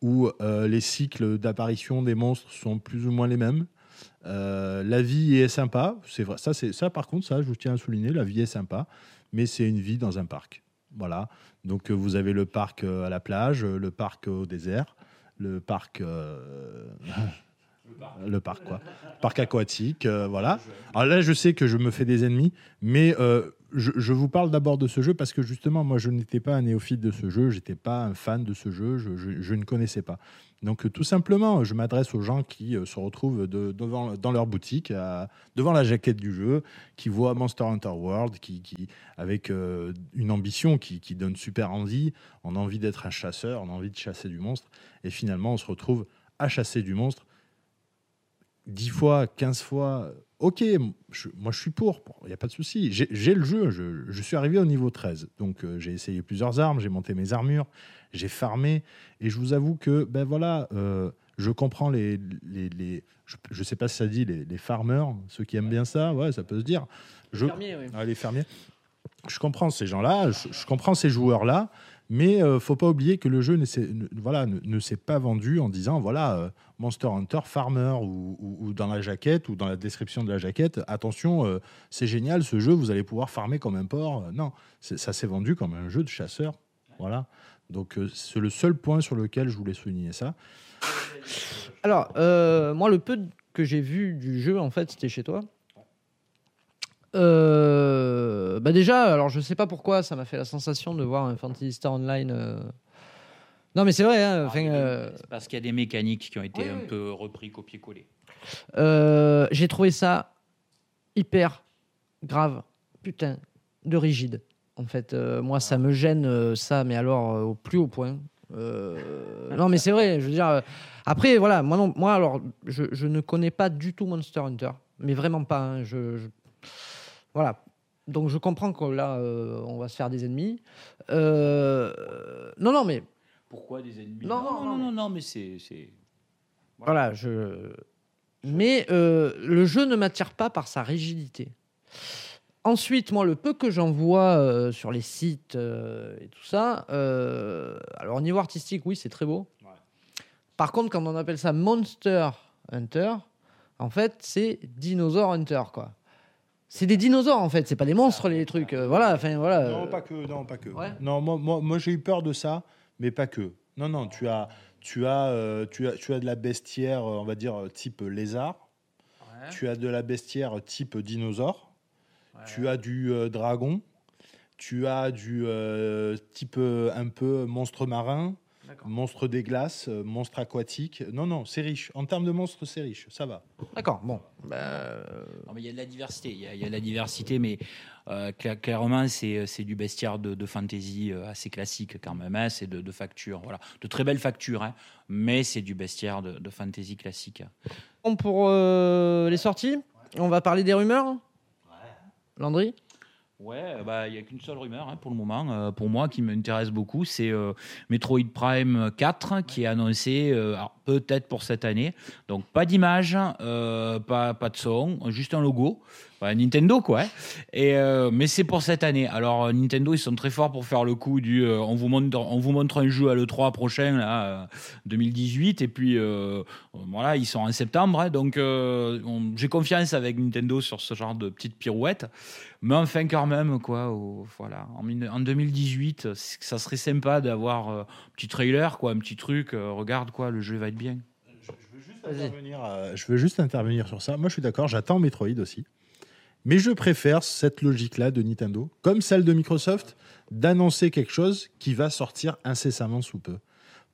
Speaker 2: où les cycles d'apparition des monstres sont plus ou moins les mêmes. La vie est sympa, c'est vrai. Ça, c'est ça. Par contre, ça, je tiens à souligner, la vie est sympa, mais c'est une vie dans un parc. Voilà. Donc, euh, vous avez le parc euh, à la plage, euh, le parc au désert, le parc. euh, le parc, quoi. Parc aquatique, euh, voilà. Alors là, je sais que je me fais des ennemis, mais euh, je, vous parle d'abord de ce jeu parce que justement, moi, je n'étais pas un néophyte de ce jeu, j'étais pas un fan de ce jeu, je, ne connaissais pas. Donc, euh, tout simplement, je m'adresse aux gens qui euh, se retrouvent de- devant, dans leur boutique, devant la jaquette du jeu, qui voient Monster Hunter World, qui, qui, avec euh, une ambition qui, qui donne super envie. On a envie d'être un chasseur, on a envie de chasser du monstre, et finalement, on se retrouve à chasser du monstre 10 fois, 15 fois, ok, je- moi je suis pour, il n'y a pas de souci. J'ai le jeu, je, je suis arrivé au niveau 13, donc euh, j'ai essayé plusieurs armes, j'ai monté mes armures, j'ai farmé, et je vous avoue que, ben voilà, euh, je comprends les. les, les- je ne sais pas si ça dit, les, les farmers, ceux qui aiment bien ça, ouais, ça peut se dire. Je,
Speaker 1: Fermier, oui.
Speaker 2: ah, les fermiers. Je comprends ces gens-là, je, je comprends ces joueurs-là, mais euh, faut pas oublier que le jeu voilà, ne, ne s'est pas vendu en disant voilà euh, Monster Hunter Farmer ou, dans la jaquette ou dans la description de la jaquette attention euh, c'est génial ce jeu vous allez pouvoir farmer comme un porc. Euh, Non, ça s'est vendu comme un jeu de chasseur. Voilà. Donc euh, c'est le seul point sur lequel je voulais souligner ça.
Speaker 1: Alors, moi, le peu que j'ai vu du jeu, en fait, c'était chez toi. Bah déjà, alors je sais pas pourquoi, ça m'a fait la sensation de voir un Fantasy Star Online. Non, mais c'est vrai. hein, enfin, euh,
Speaker 3: parce qu'il y a des mécaniques qui ont été
Speaker 1: Ouais,
Speaker 3: un peu repris, copier-coller.
Speaker 1: euh, j'ai trouvé ça hyper grave, putain, de rigide. En fait, Euh, moi, ça me gêne ça, mais alors au plus haut point. Non, mais c'est vrai. Je veux dire. après, voilà, moi, non, moi, alors, je, je ne connais pas du tout Monster Hunter, mais vraiment pas. hein, je, je- voilà. Donc, je comprends que là, euh, on va se faire des ennemis. Euh, non, non, mais
Speaker 3: Pourquoi des ennemis
Speaker 1: Non, non,
Speaker 3: non,
Speaker 1: non.
Speaker 3: non, non, mais c'est. c'est-
Speaker 1: Voilà, je. Mais euh, le jeu ne m'attire pas par sa rigidité. Ensuite, moi, le peu que j'en vois euh, sur les sites euh, et tout ça, euh, alors au niveau artistique, oui, c'est très beau.
Speaker 3: Ouais.
Speaker 1: Par contre, quand on appelle ça Monster Hunter, en fait, c'est Dinosaur Hunter, quoi. C'est des dinosaures, en fait, c'est pas des monstres, les trucs. euh, voilà, enfin, voilà.
Speaker 2: Non, pas que. Non, pas que.
Speaker 1: Ouais.
Speaker 2: Non, moi, moi, moi, j'ai eu peur de ça, mais pas que. Non, non, tu as, tu as, euh, tu as, tu as de la bestiaire, euh, on va dire euh, type lézard. Tu as de la bestiaire type dinosaure. Tu as du euh, dragon. Tu as du euh, type euh, un peu monstre marin, monstre des glaces, euh, monstre aquatique. Non, non, c'est riche. En termes de monstres, c'est riche. Ça va.
Speaker 1: D'accord, bon. Bah,
Speaker 3: Non, mais il y a de la diversité. Il y a, il y a de la diversité, mais euh, cla- clairement, c'est c'est du bestiaire de, de fantasy euh, assez classique quand même. hein. C'est de, de facture, voilà, de très belles factures, hein. mais c'est du bestiaire de, de fantasy classique.
Speaker 1: Bon, pour euh, les sorties, on va parler des rumeurs. Landry?
Speaker 3: Ouais, bah il y a qu'une seule rumeur hein, pour le moment. euh, pour moi, qui m'intéresse beaucoup, c'est euh, Metroid Prime 4 qui est annoncé. euh, alors, peut-être pour cette année. Donc pas d'image, euh, pas, pas de son, juste un logo. Nintendo quoi. hein. Euh, mais c'est pour cette année. Alors euh, Nintendo ils sont très forts pour faire le coup du euh, on vous montre on vous montre un jeu à le 3 prochain là euh, 2018 et puis voilà ils sont en septembre hein. donc on- j'ai confiance avec Nintendo sur ce genre de petites pirouettes. Mais enfin quand même quoi voilà en, mille- en 2018 c'est- ça serait sympa d'avoir un petit trailer quoi un petit truc regarde quoi le jeu va être bien.
Speaker 1: Vas-y.
Speaker 2: intervenir, euh, je veux juste intervenir sur ça. Moi, je suis d'accord, j'attends Metroid aussi. Mais je préfère cette logique-là de Nintendo, comme celle de Microsoft, d'annoncer quelque chose qui va sortir incessamment sous peu.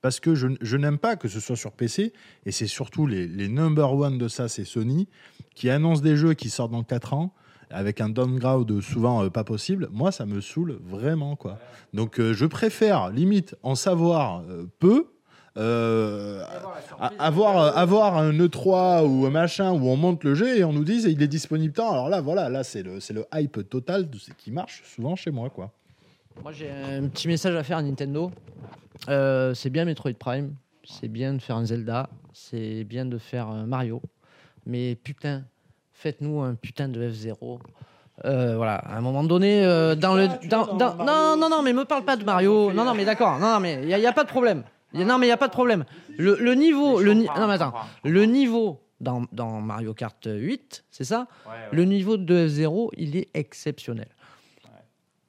Speaker 2: Parce que je, n'aime pas que ce soit sur PC, et c'est surtout les, les number one de ça, c'est Sony, qui annonce des jeux qui sortent dans 4 ans, avec un downgrade souvent euh, pas possible. Moi, ça me saoule vraiment. quoi. Donc, euh, je préfère, limite, en savoir euh, peu, euh, a- avoir, euh, avoir un E3 ou un machin où on monte le jeu et on nous dise il est disponible tant. Alors là, voilà, là c'est le, c'est le hype total de ce qui marche souvent chez moi. quoi.
Speaker 1: Moi, j'ai un petit message à faire à Nintendo. Euh, c'est bien Metroid Prime, c'est bien de faire un Zelda, c'est bien de faire un Mario, mais putain, faites-nous un putain de F0. Euh, voilà, à un moment donné, euh, dans le, dans-
Speaker 2: dans
Speaker 1: dans- non, non, non, mais me parle pas de Mario. Non, non, mais d'accord, non, non, mais il y, a- y a pas de problème. Non, mais il y a pas de problème. Le, le niveau, le, ni- non, mais attends, le niveau dans, dans Mario Kart 8, c'est ça Le niveau de F0, il est exceptionnel.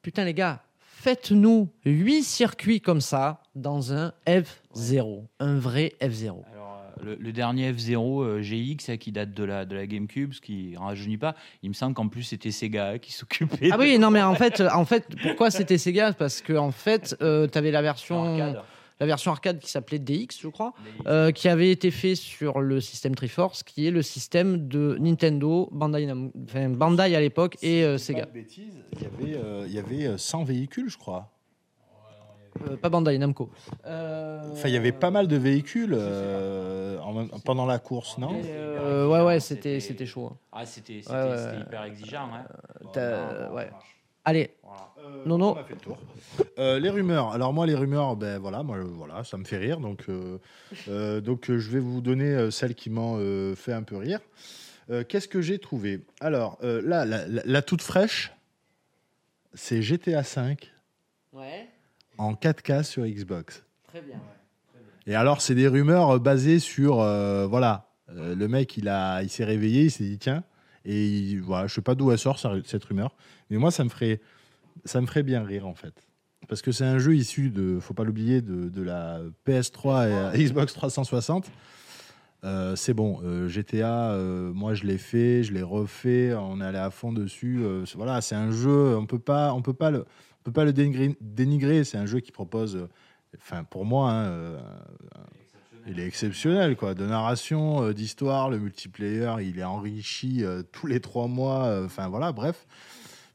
Speaker 1: Putain, les gars, faites-nous 8 circuits comme ça dans un F0. Un vrai F0.
Speaker 3: Alors, euh, le, le dernier F0 euh, GX euh, qui date de la, de la GameCube, ce qui ne rajeunit pas, il me semble qu'en plus c'était Sega hein, qui s'occupait.
Speaker 1: Ah
Speaker 3: de-
Speaker 1: oui, non, mais en fait, euh, en fait pourquoi c'était Sega? Parce que en fait, tu avais la version,
Speaker 3: Arcade.
Speaker 1: La version arcade qui s'appelait DX, je crois, euh, qui avait été fait sur le système Triforce, qui est le système de Nintendo, Bandai, enfin, Bandai à l'époque et euh, Sega.
Speaker 2: il y avait, euh, il y avait euh, 100 véhicules, je crois.
Speaker 1: Euh, pas Bandai, Namco. Euh,
Speaker 2: Enfin, il y avait pas mal de véhicules euh, en pendant la course, non
Speaker 1: euh, ouais, ouais, c'était c'était chaud. hein.
Speaker 3: Ah, c'était
Speaker 1: Ouais,
Speaker 3: hyper exigeant. Hein.
Speaker 1: Ouais. Allez,
Speaker 3: Voilà.
Speaker 1: Non, non.
Speaker 2: On a fait le tour. Euh, les rumeurs. Alors moi, les rumeurs, ben voilà, moi, euh, voilà, ça me fait rire. Donc, euh, euh, donc euh, je vais vous donner euh, celles qui m'ont euh, fait un peu rire. Euh, Qu'est-ce que j'ai trouvé? Alors euh, là, la, la- la toute fraîche, c'est GTA V
Speaker 1: Ouais,
Speaker 2: en 4K sur Xbox.
Speaker 1: très bien.
Speaker 2: Et alors, c'est des rumeurs euh, basées sur, euh, voilà, euh, le mec, il a, il s'est réveillé, il s'est dit tiens, et il- voilà, je sais pas d'où elle sort cette rumeur, mais moi, ça me ferait, ça me ferait bien rire en fait, parce que c'est un jeu issu de, faut pas l'oublier, de, de la PS3 et euh, Xbox 360. Euh, c'est bon, euh, GTA, euh, moi je l'ai fait, je l'ai refait, on est allé à fond dessus. voilà, c'est un jeu, on peut pas, on peut pas le, on peut pas le dénigrer. dénigrer, c'est un jeu qui propose, enfin pour moi, hein, il est exceptionnel quoi. De narration, euh, d'histoire, le multiplayer, il est enrichi euh, tous les trois mois. euh, Enfin voilà, bref.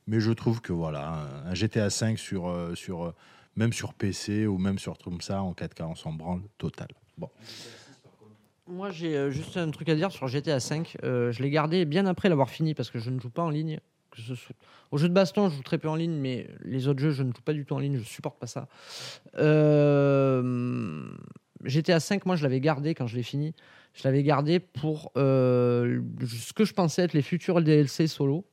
Speaker 2: Mais je trouve que voilà, un, GTA 5 sur, sur, même sur PC ou même sur comme ça en 4K, on s'en branle total. Bon.
Speaker 1: Moi, j'ai juste un truc à dire sur GTA V. Je l'ai gardé bien après l'avoir fini parce que je ne joue pas en ligne. Au jeu de baston, je joue très peu en ligne, mais les autres jeux, je ne joue pas du tout en ligne. Je supporte pas ça. Euh... GTA V, moi, je l'avais gardé quand je l'ai fini. Je l'avais gardé pour euh, ce que je pensais être les futurs DLC solo.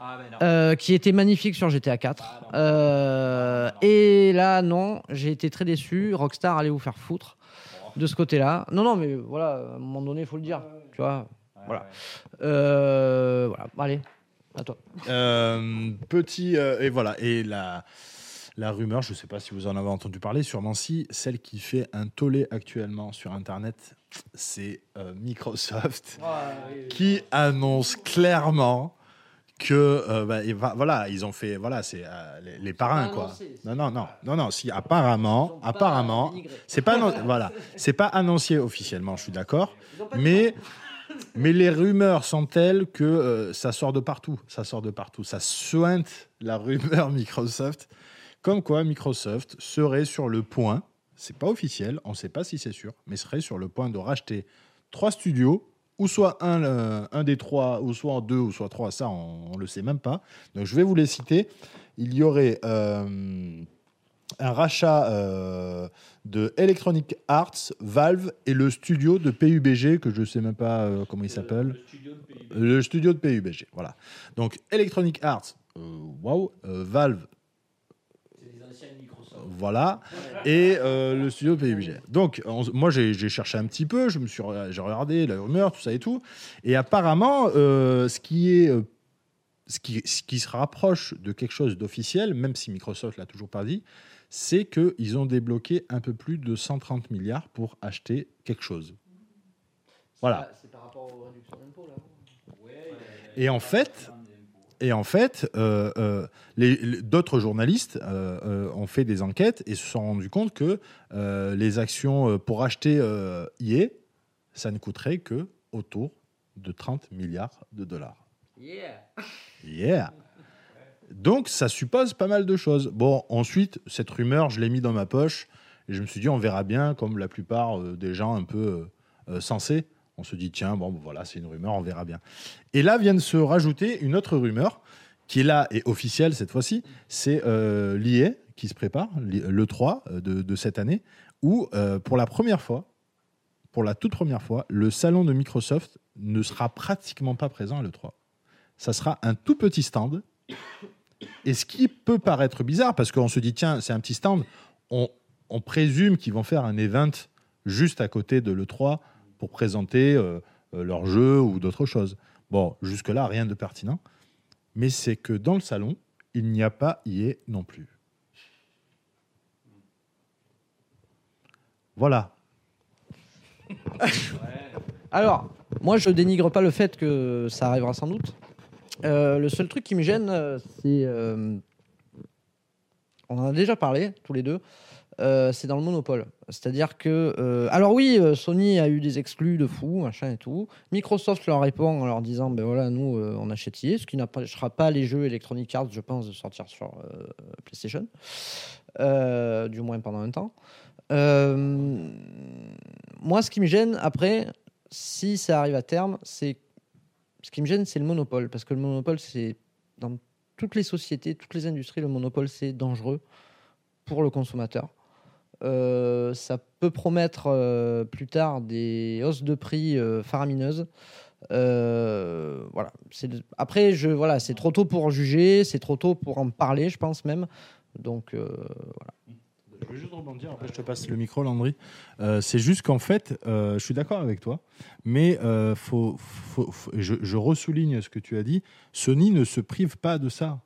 Speaker 3: Ah, ben non.
Speaker 1: Euh, qui était magnifique sur GTA 4. Euh, et là, non, j'ai été très déçu. Rockstar, allez vous faire foutre de ce côté-là. Non, non, mais voilà, à un moment donné, il faut le dire. Tu vois, voilà. Euh, voilà, allez, à toi.
Speaker 2: Euh, petit euh, et voilà et la la rumeur, je ne sais pas si vous en avez entendu parler, sûrement si, celle qui fait un tollé actuellement sur Internet, c'est euh, Microsoft qui annonce clairement que euh, bah, va- voilà ils ont fait voilà c'est euh, les, les parrains quoi.
Speaker 1: annoncé,
Speaker 2: Non non non non non si apparemment apparemment c'est pas voilà c'est pas annoncé officiellement je suis d'accord mais mais les rumeurs sont telles que euh, ça sort de partout. Ça sort de partout. Ça sointe la rumeur Microsoft. Comme quoi Microsoft serait sur le point, c'est pas officiel, on ne sait pas si c'est sûr, mais serait sur le point de racheter trois studios, ou soit un, euh, un des trois, ou soit deux, ou soit trois, ça on ne le sait même pas. Donc je vais vous les citer. Il y aurait euh, un rachat euh, de Electronic Arts, Valve et le studio de PUBG, que je ne sais même pas comment il s'appelle. Le studio de PUBG, voilà. Donc Electronic Arts, waouh, euh, Valve, voilà, et euh, le studio de PUBG. Donc on- moi j'ai j'ai cherché un petit peu, je me suis re- j'ai regardé la rumeur, tout ça et tout, et apparemment euh, ce qui est euh, ce qui, ce qui se rapproche de quelque chose d'officiel, même si Microsoft l'a toujours pas dit, c'est qu'ils ont débloqué un peu plus de 130 milliards pour acheter quelque chose. Voilà.
Speaker 1: C'est par rapport aux réductions d'impôts, là.
Speaker 2: Et en fait, et en fait, euh, euh, les- les- d'autres journalistes euh, ont fait des enquêtes et se sont rendus compte que les actions pour acheter EA, ça ne coûterait que autour de 30 milliards de dollars.
Speaker 1: Yeah.
Speaker 2: Yeah. Donc ça suppose pas mal de choses. Bon, ensuite, cette rumeur, je l'ai mis dans ma poche et je me suis dit, on verra bien, comme la plupart des gens un peu sensés. On se dit, tiens, bon, voilà, c'est une rumeur, on verra bien. Et là vient de se rajouter une autre rumeur qui est là et officielle cette fois-ci. C'est euh, l'IA qui se prépare, le 3 de, de cette année, où euh, pour la première fois, pour la toute première fois, le salon de Microsoft ne sera pratiquement pas présent à l'E3 ça sera un tout petit stand. Et ce qui peut paraître bizarre, parce qu'on se dit, tiens, c'est un petit stand, on, on présume qu'ils vont faire un event juste à côté de l'E3 pour présenter euh, euh, leur jeu ou d'autres choses. Bon, jusque-là, rien de pertinent. Mais c'est que dans le salon, il n'y a pas IA non plus. Voilà.
Speaker 1: Alors, moi, je dénigre pas le fait que ça arrivera sans doute. Euh, le seul truc qui me gêne, c'est. on en a déjà parlé, tous les deux. Euh, c'est dans le monopole. C'est-à-dire que. euh, alors, oui, euh, Sony a eu des exclus de fou, machin et tout. Microsoft leur répond en leur disant ben voilà, nous, on achète EA, ce qui n'empêchera pas les jeux Electronic Arts, je pense, de sortir sur PlayStation. Du moins pendant un temps. Moi, ce qui me gêne après, si ça arrive à terme, c'est ce qui me gêne, c'est le monopole, parce que le monopole, c'est dans toutes les sociétés, toutes les industries, le monopole, c'est dangereux pour le consommateur. Euh, ça peut promettre euh, plus tard des hausses de prix euh, faramineuses. Euh, voilà. Après, je voilà, c'est trop tôt pour juger, c'est trop tôt pour en parler, je pense même. Donc euh,
Speaker 2: Je veux juste rebondir, après je te passe le micro, Landry. Euh, c'est juste qu'en fait, euh, je suis d'accord avec toi, mais euh, faut, faut- faut- je, je ressouligne ce que tu as dit. Sony ne se prive pas de ça.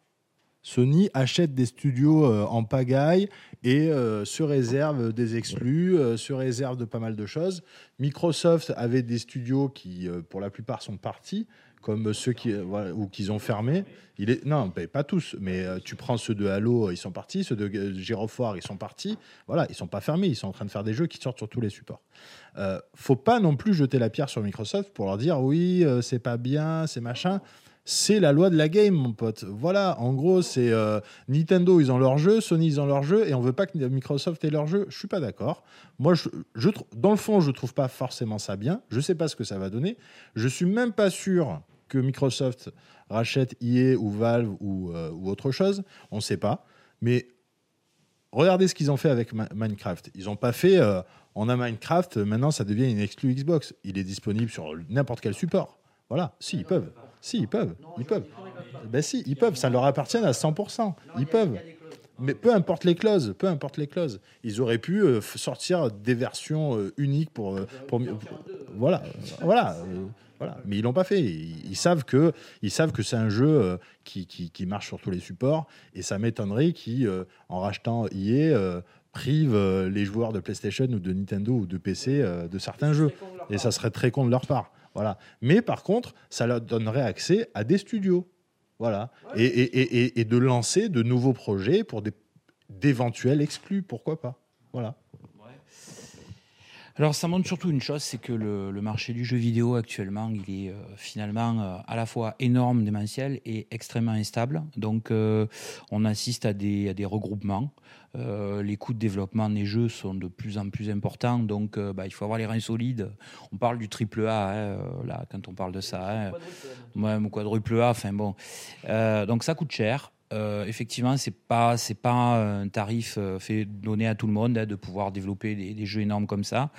Speaker 2: Sony achète des studios euh, en pagaille et euh, se réserve des exclus, euh, se réserve de pas mal de choses. Microsoft avait des studios qui, euh, pour la plupart, sont partis, comme ceux qui, voilà, ou qu'ils ont fermé. Il est, non, pas tous, mais tu prends ceux de Halo, ils sont partis, ceux de Gyrophare, ils sont partis. Voilà, ils sont pas fermés, ils sont en train de faire des jeux qui sortent sur tous les supports. Faut pas non plus jeter la pierre sur Microsoft pour leur dire oui, c'est pas bien, c'est machin. C'est la loi de la game, mon pote. Voilà, en gros, c'est euh, Nintendo, ils ont leur jeu, Sony, ils ont leur jeu, et on veut pas que Microsoft ait leur jeu. Je suis pas d'accord. Moi, je, je dans le fond, je trouve pas forcément ça bien. Je sais pas ce que ça va donner. Je suis même pas sûr que Microsoft rachète EA ou Valve ou, euh, ou autre chose. On sait pas. Mais regardez ce qu'ils ont fait avec Minecraft. Ils n'ont pas fait. euh, on a Minecraft, maintenant ça devient une exclu Xbox. Il est disponible sur n'importe quel support. Voilà. Si, ils peuvent. Si, ils peuvent. Ils peuvent. Ben si, ils peuvent. Ça leur appartient à 100%. Ils peuvent. Mais peu importe les clauses, peu importe les clauses, ils auraient pu euh, sortir des versions euh, uniques pour, euh, pour, voilà, voilà, voilà. Mais ils l'ont pas fait. Ils, savent que, ils savent que c'est un jeu qui, qui, qui marche sur tous les supports, et ça m'étonnerait euh, en rachetant EA, euh, les joueurs de PlayStation ou de Nintendo ou de PC de certains jeux. Et ça serait très con de leur part. Voilà. Mais par contre, ça leur donnerait accès à des studios. Voilà. Et, et, et, et- et de lancer de nouveaux projets pour des, d'éventuels exclus. Pourquoi pas Voilà.
Speaker 3: Alors ça montre surtout une chose, c'est que le, le marché du jeu vidéo actuellement, il est euh, finalement euh, à la fois énorme, démentiel et extrêmement instable. Donc euh, on assiste à des, à des regroupements. Les coûts de développement des jeux sont de plus en plus importants, donc bah, il faut avoir les reins solides. On parle du triple A, hein, là, quand on parle de ça. hein. Ouais, mon quadruple A, enfin bon. Donc ça coûte cher. Euh, effectivement, c'est pas pas un tarif euh, fait donné à tout le monde hein, de pouvoir développer des, des, jeux énormes comme ça.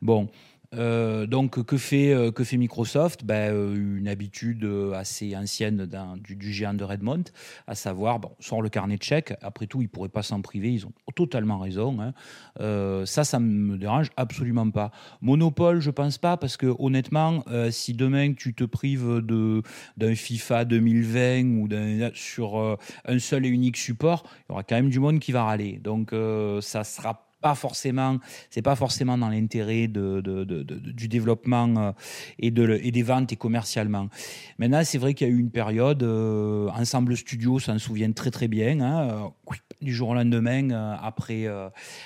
Speaker 3: Bon, euh, donc, que fait, euh, que fait Microsoft? Ben, euh, Une habitude assez ancienne du, géant de Redmond, à savoir, bon, sort le carnet de chèques, après tout, ils ne pourraient pas s'en priver, ils ont totalement raison. Hein. ça, ça ne me dérange absolument pas. Monopole, je pense pas, parce que honnêtement, si demain tu te prives d'un FIFA 2020 ou sur un seul et unique support, il y aura quand même du monde qui va râler. Donc, ça sera pas forcément, c'est pas forcément dans l'intérêt de, du développement euh, et, et des ventes et commercialement. Maintenant, c'est vrai qu'il y a eu une période, euh, Ensemble Studio s'en souvient très très bien, hein, euh, du jour au lendemain, après,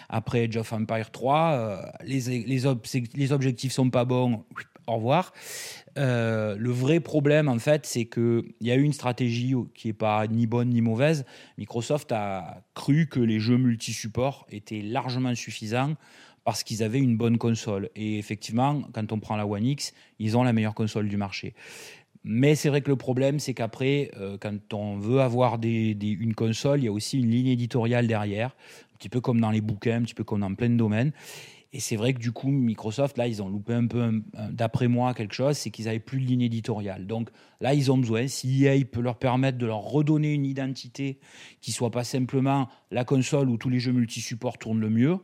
Speaker 3: après Age of Empire 3, les, les, les objectifs sont pas bons, au revoir. Euh, le vrai problème, en fait, c'est qu'il y a eu une stratégie qui n'est pas ni bonne ni mauvaise. Microsoft a cru que les jeux multi-supports étaient largement suffisants parce qu'ils avaient une bonne console. Et effectivement, quand on prend la One X, ils ont la meilleure console du marché. Mais c'est vrai que le problème, c'est qu'après, euh, quand on veut avoir une console, il y a aussi une ligne éditoriale derrière, un petit peu comme dans les bouquins, un petit peu comme dans plein de domaines. Et c'est vrai que du coup, Microsoft, là, ils ont loupé un peu, d'après moi, quelque chose, c'est qu'ils n'avaient plus de ligne éditoriale. Donc là, ils ont besoin, si EA peut leur permettre de leur redonner une identité qui soit pas simplement la console où tous les jeux multi-supports tournent le mieux,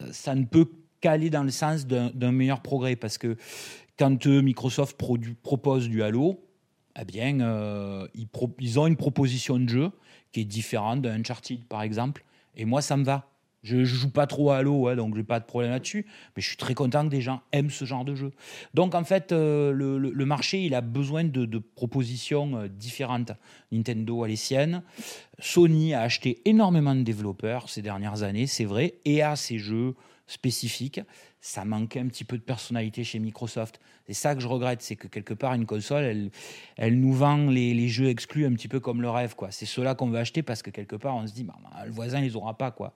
Speaker 3: euh, ça ne peut qu'aller dans le sens d'un meilleur progrès. Parce que quand euh, Microsoft propose du Halo, eh bien, euh, ils, ils ont une proposition de jeu qui est différente d'un Uncharted, par exemple. Et moi, ça me va. Je, ne joue pas trop à Halo, donc donc j'ai pas de problème là-dessus. Mais je suis très content que des gens aiment ce genre de jeu. Donc en fait, euh, le, marché, il a besoin de, propositions euh, différentes. Nintendo a les siennes. Sony a acheté énormément de développeurs ces dernières années, c'est vrai, et a ses jeux spécifiques ça manquait un petit peu de personnalité chez Microsoft. C'est ça que je regrette, c'est que quelque part une console, elle, elle nous vend les, jeux exclus un petit peu comme le rêve, quoi. C'est cela qu'on veut acheter parce que quelque part on se dit, bah, le voisin les aura pas, quoi.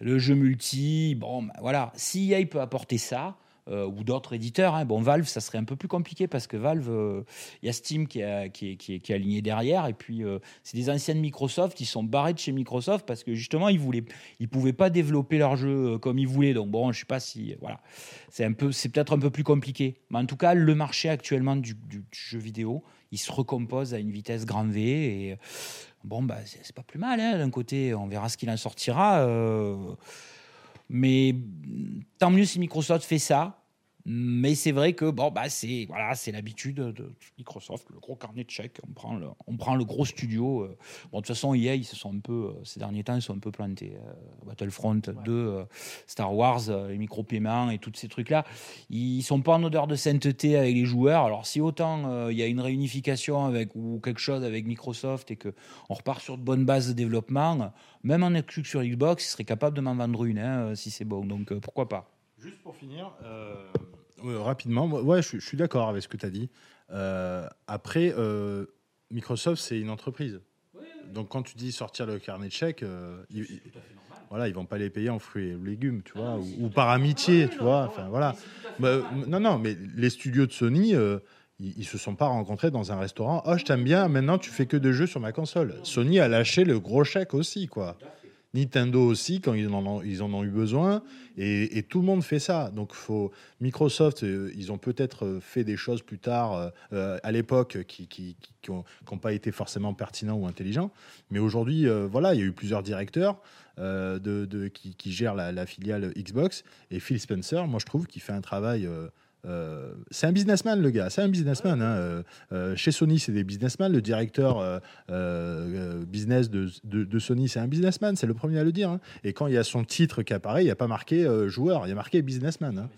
Speaker 3: Le jeu multi, bon, bah, voilà. Si EA peut apporter ça, euh, ou d'autres éditeurs. Hein. Bon, Valve, ça serait un peu plus compliqué parce que Valve, il euh, y a Steam qui, qui, qui, est, aligné derrière. Et puis, euh, c'est des anciennes Microsoft qui sont barrés de chez Microsoft parce que justement, ils ne ils pouvaient pas développer leur jeu comme ils voulaient. Donc, bon, je ne sais pas si. Voilà. C'est, peu, peut-être un peu plus compliqué. Mais en tout cas, le marché actuellement du, jeu vidéo, il se recompose à une vitesse grand V. Et bon, bah, c'est, pas plus mal. Hein. D'un côté, on verra ce qu'il en sortira. Mais tant mieux si Microsoft fait ça. Mais c'est vrai que bon bah c'est voilà c'est l'habitude de Microsoft le gros carnet de chèques. On prend le, on prend le gros studio euh. bon de toute façon EA ils se sont un peu euh, ces derniers temps ils sont un peu plantés euh, Battlefront 2 Star Wars les micro paiements et tous ces trucs là ils sont pas en odeur de sainteté avec les joueurs. Alors si autant il y a une réunification avec ou quelque chose avec Microsoft et que on repart sur de bonnes bases de développement même en exclu sur Xbox ils seraient capables de m'en vendre une hein, si c'est bon. Donc pourquoi pas
Speaker 2: Juste pour finir, rapidement, ouais, je, suis d'accord avec ce que tu as dit. Euh, après, euh, Microsoft, c'est une entreprise. Donc quand tu dis sortir le carnet de chèques, euh, ils, voilà, ils vont pas les payer en fruits et légumes, tu vois, ou, par amitié, tu vois. Enfin voilà. Bah, non, non, mais les studios de Sony. ils, ils se sont pas rencontrés dans un restaurant. Oh, je t'aime bien. Maintenant, tu fais que de jeux sur ma console. Sony a lâché le gros chèque aussi, quoi. Nintendo aussi, quand ils en ont, ils en ont eu besoin, et, tout le monde fait ça. Donc, faut, Microsoft, euh, ils ont peut-être euh, fait des choses plus tard, euh, à l'époque, qui n'ont pas été forcément pertinents ou intelligents. Mais aujourd'hui, voilà, il y a eu plusieurs directeurs de, qui, gèrent la, la, filiale Xbox, et Phil Spencer, moi, je trouve qu'il fait un travail euh, c'est un businessman, le gars. C'est un businessman. Hein. Euh, euh, chez Sony, c'est des businessmen. Le directeur business de, Sony, c'est un businessman. C'est le premier à le dire. Hein. Et quand il y a son titre qui apparaît, il n'y a pas marqué joueur, il y a marqué businessman. Hein.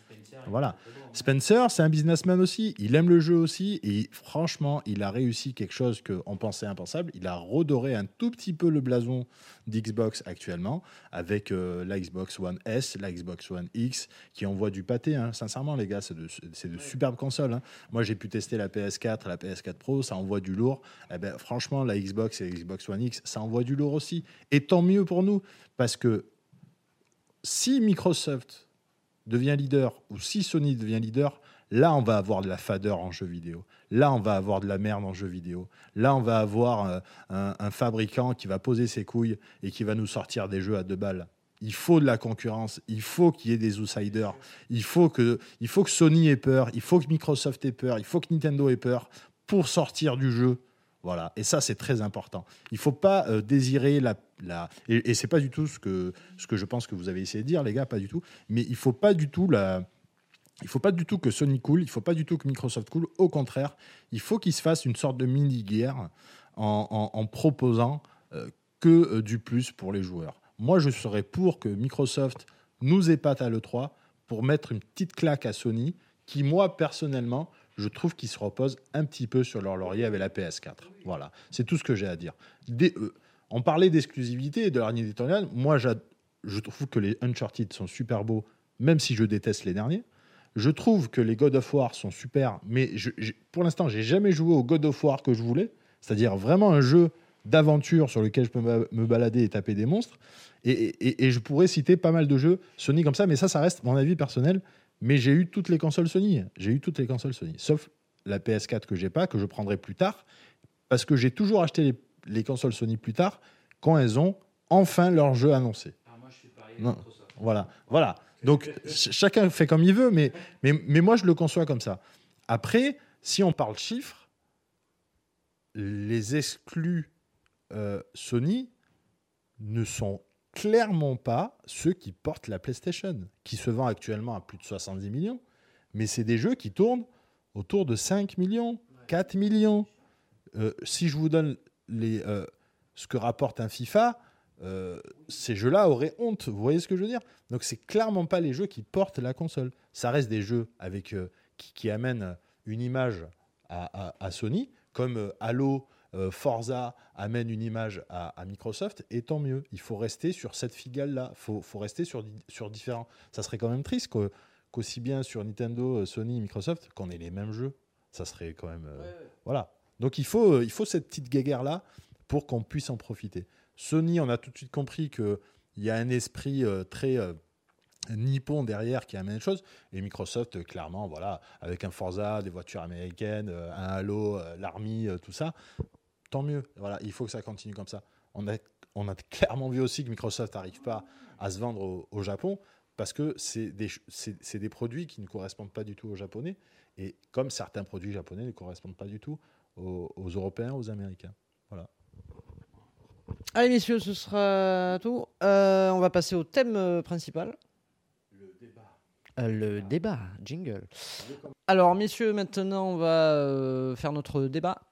Speaker 2: Voilà. Spencer, c'est un businessman aussi. Il aime le jeu aussi. Et franchement, il a réussi quelque chose qu'on pensait impensable. Il a redoré un tout petit peu le blason d'Xbox actuellement avec euh, la Xbox One S, la Xbox One X qui envoie du pâté. Hein. Sincèrement, les gars, c'est de, superbes consoles. Hein. Moi, j'ai pu tester la PS4, la PS4 Pro, ça envoie du lourd. Eh ben, franchement, la Xbox et la Xbox One X, ça envoie du lourd aussi. Et tant mieux pour nous parce que si Microsoft devient leader ou si Sony devient leader, Là, on va avoir de la fadeur en jeu vidéo. Là, on va avoir de la merde en jeu vidéo. Là, on va avoir euh, un, un fabricant qui va poser ses couilles et qui va nous sortir des jeux à deux balles. Il faut de la concurrence, il faut qu'il y ait des outsiders, il faut, que, il faut que Sony ait peur, il faut que Microsoft ait peur, il faut que Nintendo ait peur pour sortir du jeu. Voilà, et ça c'est très important. Il faut pas euh, désirer la, la et, et c'est pas du tout ce que ce que je pense que vous avez essayé de dire, les gars, pas du tout. Mais il faut pas du tout la, il faut pas du tout que Sony coule, il faut pas du tout que Microsoft coule. Au contraire, il faut qu'il se fasse une sorte de mini guerre en, en- en proposant euh, que euh, du plus pour les joueurs. Moi, je serais pour que Microsoft nous épate à l'E3 pour mettre une petite claque à Sony, qui, moi, personnellement, je trouve qu'ils se reposent un petit peu sur leur laurier avec la PS4. Voilà, c'est tout ce que j'ai à dire. Des- euh, on parlait d'exclusivité et de la ligne éditoriale. Moi, je trouve que les Uncharted sont super beaux, même si je déteste les derniers. Je trouve que les God of War sont super, mais je- pour l'instant, j'ai jamais joué au God of War que je voulais, c'est-à-dire vraiment un jeu d'aventure sur lequel je peux me balader et taper des monstres. Et- et je pourrais citer pas mal de jeux Sony comme ça, mais ça, ça reste mon avis personnel. Mais j'ai eu toutes les consoles Sony. J'ai eu toutes les consoles Sony, sauf la PS4 que j'ai pas, que je prendrai plus tard, parce que j'ai toujours acheté les, les consoles Sony plus tard quand elles ont enfin leur jeu annoncé. Non. Voilà, voilà. Donc ch- chacun fait comme il veut, mais, mais, mais moi je le conçois comme ça. Après, si on parle chiffres, les exclus euh, Sony ne sont clairement pas ceux qui portent la PlayStation, qui se vend actuellement à plus de 70 millions, mais c'est des jeux qui tournent autour de 5 millions, 4 millions. Euh, si je vous donne les, euh, ce que rapporte un FIFA, euh, ces jeux-là auraient honte. Vous voyez ce que je veux dire? Donc c'est clairement pas les jeux qui portent la console. Ça reste des jeux avec qui, qui amènent une image à, à- à Sony, comme Halo, Forza amène une image à, à Microsoft, et tant mieux. Il faut rester sur cette figale-là. Il faut, faut rester sur, sur différents. Ça serait quand même triste qu'au- qu'aussi bien sur Nintendo, euh, Sony, Microsoft, qu'on ait les mêmes jeux. Ça serait quand même. euh, Voilà. Donc il faut, euh, il faut cette petite guéguerre-là pour qu'on puisse en profiter. Sony, on a tout de suite compris qu'il y a un esprit euh, très euh, nippon derrière qui amène les choses. Et Microsoft, clairement, voilà, avec un Forza, des voitures américaines, un Halo, l'Army, euh, tout ça, tant mieux. Voilà, il faut que ça continue comme ça. On a, on a clairement vu aussi que Microsoft n'arrive pas à se vendre au, au Japon parce que c'est des, ch- c'est c'est des produits qui ne correspondent pas du tout aux Japonais. Et comme certains produits japonais ne correspondent pas du tout aux, aux Européens, aux Américains. Voilà.
Speaker 1: Allez, messieurs, ce sera tout. Euh, on va passer au thème euh, principal. Euh, Le débat, jingle. Alors, messieurs, maintenant, on va euh, faire notre débat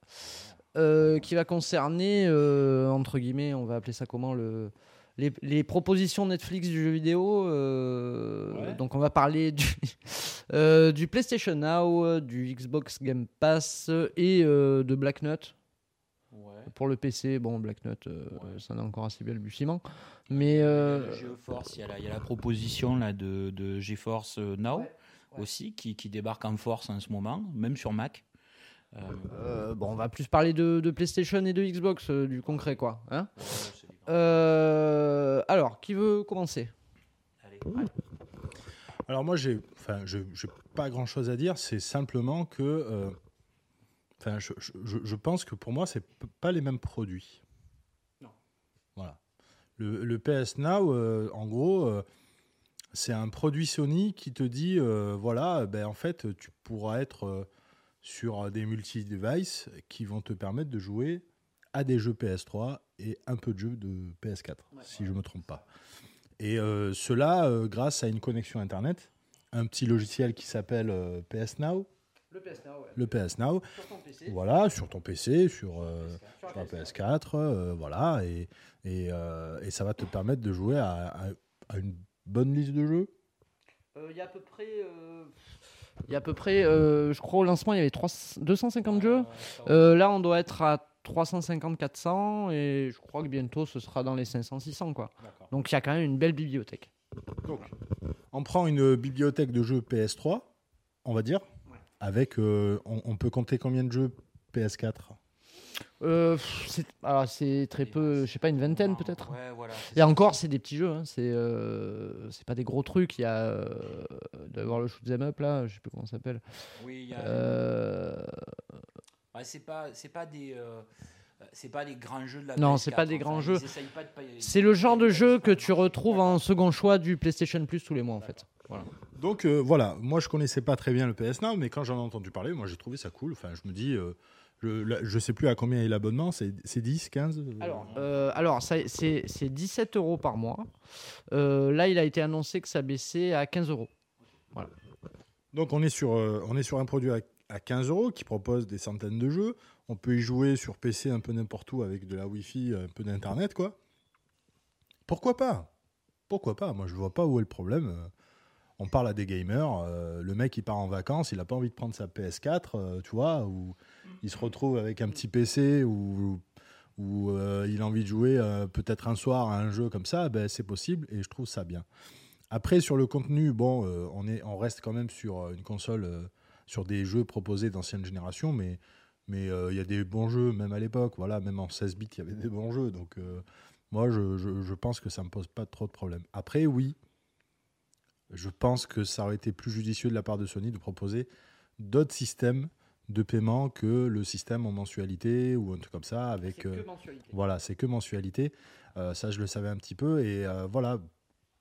Speaker 1: euh, qui va concerner, euh, entre guillemets, on va appeler ça comment le, les, les propositions Netflix du jeu vidéo. euh,
Speaker 2: Ouais.
Speaker 1: Donc, on va parler du, du PlayStation Now, du Xbox Game Pass et de Black Nut. Pour le PC, bon, Black Nut, euh, ça est encore assez balbutiement. Mais.
Speaker 3: GeForce, il y, a la- il y a la proposition là, de, de GeForce Now
Speaker 1: Ouais, ouais.
Speaker 3: aussi qui, qui débarque en force en ce moment, même sur Mac. Euh,
Speaker 1: bon, on va plus parler de, de PlayStation et de Xbox, euh, du concret, quoi. Hein. Euh, alors, qui veut commencer?
Speaker 3: Allez.
Speaker 2: Alors moi, j'ai, enfin, je, j'ai pas grand-chose à dire. C'est simplement que, euh, enfin, je, je- je- je pense que pour moi, c'est pas les mêmes produits.
Speaker 3: Non.
Speaker 2: Voilà. Le, le PS Now, euh, en gros, euh, c'est un produit Sony qui te dit, euh, voilà, ben en fait, tu pourras être euh, sur des multi-devices qui vont te permettre de jouer à des jeux PS3 et un peu de jeux de PS4, si je me trompe pas. Et euh, cela euh, grâce à une connexion Internet, un petit logiciel qui s'appelle euh, PS Now,
Speaker 1: Le PS Now, ouais.
Speaker 2: le PS Now,
Speaker 1: Sur ton PC.
Speaker 2: voilà, sur ton PC, sur, euh, sur un PS4, euh, voilà, et, et, euh, et ça va te permettre de jouer à, à- à une bonne liste de jeux.
Speaker 1: Euh, Il y a à peu près. Il y a à peu près, euh, je crois au lancement, il y avait 300 250 jeux. Euh, là, on doit être à 350-400 et je crois que bientôt ce sera dans les 500-600 quoi. Donc il y a quand même une belle bibliothèque.
Speaker 2: Donc, on prend une bibliothèque de jeux PS3, on va dire,
Speaker 1: Ouais.
Speaker 2: avec, euh, on, on peut compter combien de jeux PS4
Speaker 1: Euh, pff, c'est alors, c'est très peu, je sais pas, une vingtaine peut-être.
Speaker 3: Ouais, voilà. c'est
Speaker 1: Et
Speaker 3: ça.
Speaker 1: encore, c'est des petits jeux, hein. c'est euh, c'est pas des gros trucs. Il y a euh, d'avoir le shoot 'em up là, je sais plus comment ça s'appelle.
Speaker 3: Oui, il y a-
Speaker 1: Euh,
Speaker 3: Ouais, c'est pas, c'est pas des, euh, c'est pas des grands jeux de la
Speaker 1: Non,
Speaker 3: PS4,
Speaker 1: c'est pas des
Speaker 3: enfin,
Speaker 1: grands jeux.
Speaker 3: pas de
Speaker 1: c'est le genre de jeu que tu retrouves en second choix du PlayStation Plus tous les mois en fait. Voilà.
Speaker 2: Donc euh, voilà, moi je connaissais pas très bien le PS Now, mais quand j'en ai entendu parler, moi j'ai trouvé ça cool. Enfin, je me dis, euh, je, je sais plus à combien est l'abonnement, c'est c'est 10, 15 euh,
Speaker 1: Alors, euh, alors c'est c'est 17 euros par mois. Euh, là, il a été annoncé que ça baissait à 15 euros.
Speaker 2: Donc on est sur, euh, on est sur un produit à, à 15 euros qui propose des centaines de jeux. On peut y jouer sur PC un peu n'importe où avec de la Wi-Fi, un peu d'internet, quoi. Pourquoi pas? Pourquoi pas? Moi je vois pas où est le problème. On parle à des gamers, euh, le mec il part en vacances, il n'a pas envie de prendre sa PS4, euh, tu vois, ou il se retrouve avec un petit PC ou où euh, il a envie de jouer euh, peut-être un soir à un jeu comme ça, ben, c'est possible et je trouve ça bien. Après, sur le contenu, bon, euh, on, est, on reste quand même sur une console, sur des jeux proposés d'ancienne génération, mais mais il y a des bons jeux, même à l'époque, voilà, même en 16 bits, il y avait des bons jeux. Donc, moi, je, je- je pense que ça ne me pose pas trop de problèmes. Après, oui, je pense que ça aurait été plus judicieux de la part de Sony de proposer d'autres systèmes de paiement que le système en mensualité ou un truc comme ça avec euh, voilà c'est que mensualité. Euh, ça je le savais un petit peu et euh, voilà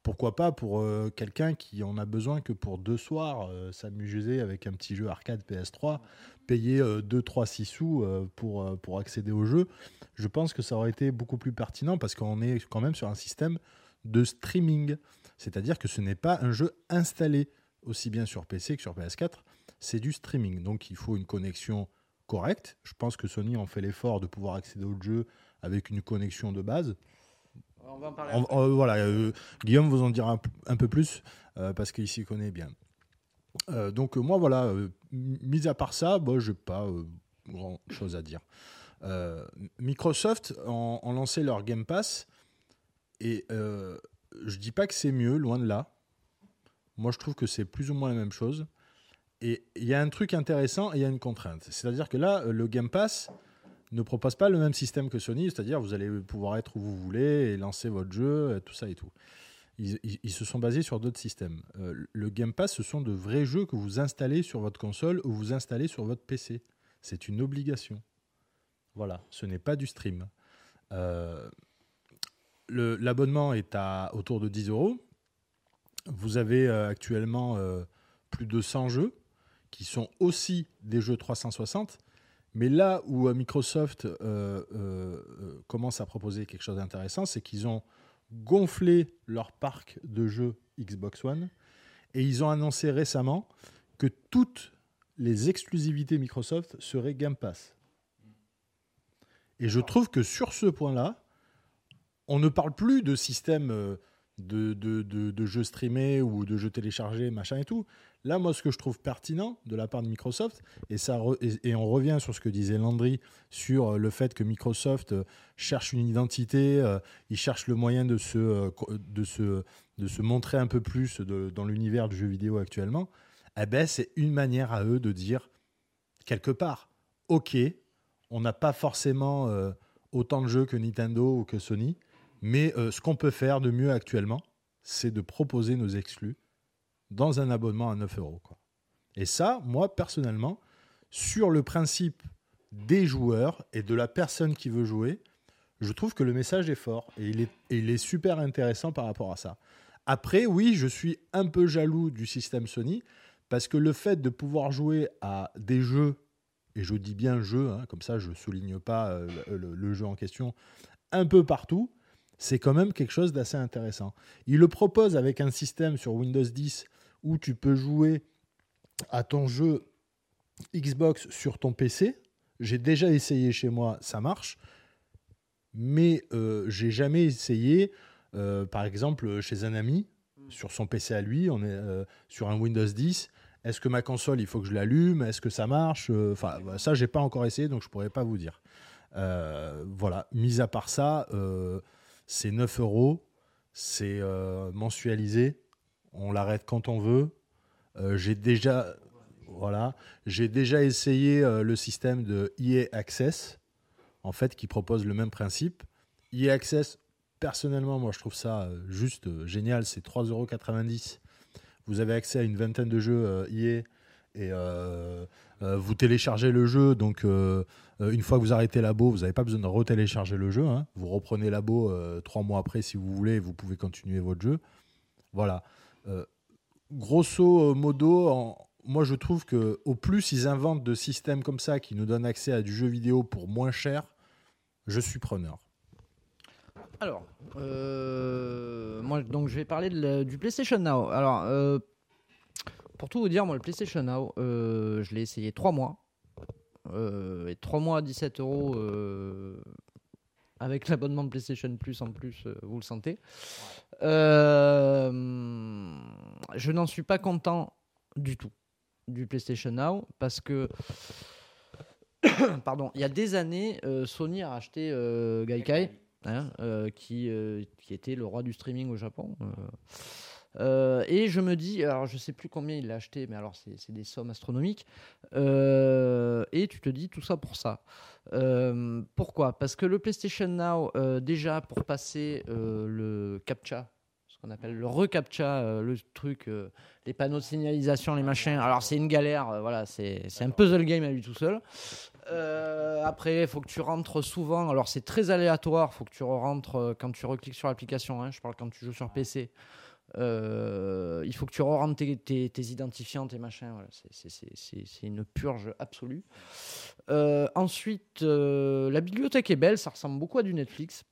Speaker 2: pourquoi pas pour quelqu'un qui en a besoin que pour deux soirs s'amuser avec un petit jeu arcade PS3 payer euh, 2 3 6 sous pour pour accéder au jeu. Je pense que ça aurait été beaucoup plus pertinent parce qu'on est quand même sur un système de streaming. C'est-à-dire que ce n'est pas un jeu installé aussi bien sur PC que sur PS4 c'est du streaming. Donc il faut une connexion correcte. Je pense que Sony en fait l'effort de pouvoir accéder au jeu avec une connexion de base.
Speaker 1: On va en parler.
Speaker 2: En- voilà, euh, Guillaume vous en dira un, peu plus euh, parce qu'il s'y connaît bien. Euh, donc moi voilà, mis à part ça, bon, je n'ai pas grand chose à dire. Microsoft ont, ont lancé leur Game Pass et je dis pas que c'est mieux, loin de là. Moi je trouve que c'est plus ou moins la même chose. Et il y a un truc intéressant et il y a une contrainte. C'est-à-dire que là, euh, le Game Pass ne propose pas le même système que Sony, c'est-à-dire vous allez pouvoir être où vous voulez et lancer votre jeu, et tout ça et tout. Ils, se sont basés sur d'autres systèmes. Euh, le Game Pass, ce sont de vrais jeux que vous installez sur votre console ou vous installez sur votre PC. C'est une obligation. Voilà, ce n'est pas du stream. Euh, L'abonnement est à autour de 10 euros. Vous avez euh, actuellement euh, plus de 100 jeux qui sont aussi des jeux 360. Mais là où euh, Microsoft euh, euh, commence à proposer quelque chose d'intéressant, c'est qu'ils ont gonflé leur parc de jeux Xbox One et ils ont annoncé récemment que toutes les exclusivités Microsoft seraient Game Pass. Et je trouve que sur ce point-là, on ne parle plus de système de, de- de jeux streamés ou de jeux téléchargés, machin et tout. Là, moi, ce que je trouve pertinent de la part de Microsoft, et, ça et, on revient sur ce que disait Landry sur euh, le fait que Microsoft euh, cherche une identité, euh, il cherche le moyen de se, euh, de se, de se montrer un peu plus dans l'univers du jeu vidéo actuellement. Eh ben, c'est une manière à eux de dire, quelque part, OK, on n'a pas forcément autant de jeux que Nintendo ou que Sony, mais ce qu'on peut faire de mieux actuellement, c'est de proposer nos exclus dans un abonnement à 9 euros. quoi. Et ça, moi, personnellement, sur le principe des joueurs et de la personne qui veut jouer, je trouve que le message est fort et il est, super intéressant par rapport à ça. Après, oui, je suis un peu jaloux du système Sony parce que le fait de pouvoir jouer à des jeux, et je dis bien jeux, hein, comme ça je ne souligne pas euh, le- le jeu en question, un peu partout, c'est quand même quelque chose d'assez intéressant. Il le propose avec un système sur Windows 10 où tu peux jouer à ton jeu Xbox sur ton PC. J'ai déjà essayé chez moi, ça marche. Mais euh, j'ai jamais essayé, euh, par exemple, chez un ami, sur son PC à lui, on est euh, sur un Windows 10. Est-ce que ma console, il faut que je l'allume? Est-ce que ça marche? Euh, Enfin, bah, ça, j'ai pas encore essayé, donc je pourrais pas vous dire. Voilà. Mis à part ça, c'est 9 euros, c'est mensualisé, on l'arrête quand on veut. Euh, j'ai déjà, voilà, j'ai déjà essayé euh, le système de EA Access. en fait, qui proposent le même principe. EA Access, personnellement, moi, je trouve ça euh, juste génial. C'est 3,90€. Vous avez accès à une vingtaine de jeux EA et euh, euh, vous téléchargez le jeu. Donc, une fois que vous arrêtez labo, vous n'avez pas besoin de retélécharger le jeu. hein. Vous reprenez labo trois mois après si vous voulez. et Vous pouvez continuer votre jeu. Voilà. Grosso modo, en- moi je trouve que au plus ils inventent de systèmes comme ça qui nous donnent accès à du jeu vidéo pour moins cher, je suis preneur.
Speaker 1: Alors, euh, moi, donc, je vais parler de la- du PlayStation Now. Alors, euh, pour tout vous dire, moi, le PlayStation Now, euh, je l'ai essayé trois mois. Euh, et trois mois à 17 euros avec l'abonnement de PlayStation Plus en plus, euh, vous le sentez. Euh, je n'en suis pas content du tout du PlayStation Now parce que pardon, il y a des années, euh, Sony a racheté euh, Gaikai, hein, euh, qui, qui était le roi du streaming au Japon. et je me dis, alors je sais plus combien il l'a acheté, mais alors c'est des sommes astronomiques. Et tu te dis tout ça pour ça. Euh, pourquoi? Parce que le PlayStation Now, euh, déjà pour passer euh, le CAPTCHA, ce qu'on appelle le recaptcha, le truc, les panneaux de signalisation, les machins. Alors c'est une galère, voilà, c'est un puzzle game à lui tout seul. Après, il faut que tu rentres souvent. Alors c'est très aléatoire, il faut que tu rentres quand tu recliques sur l'application. hein, je parle quand tu joues sur PC. Euh, il faut que tu rentres tes, tes- identifiants, tes machins. Voilà, c'est- une purge absolue. Euh, ensuite, euh, la bibliothèque est belle, ça ressemble beaucoup à du Netflix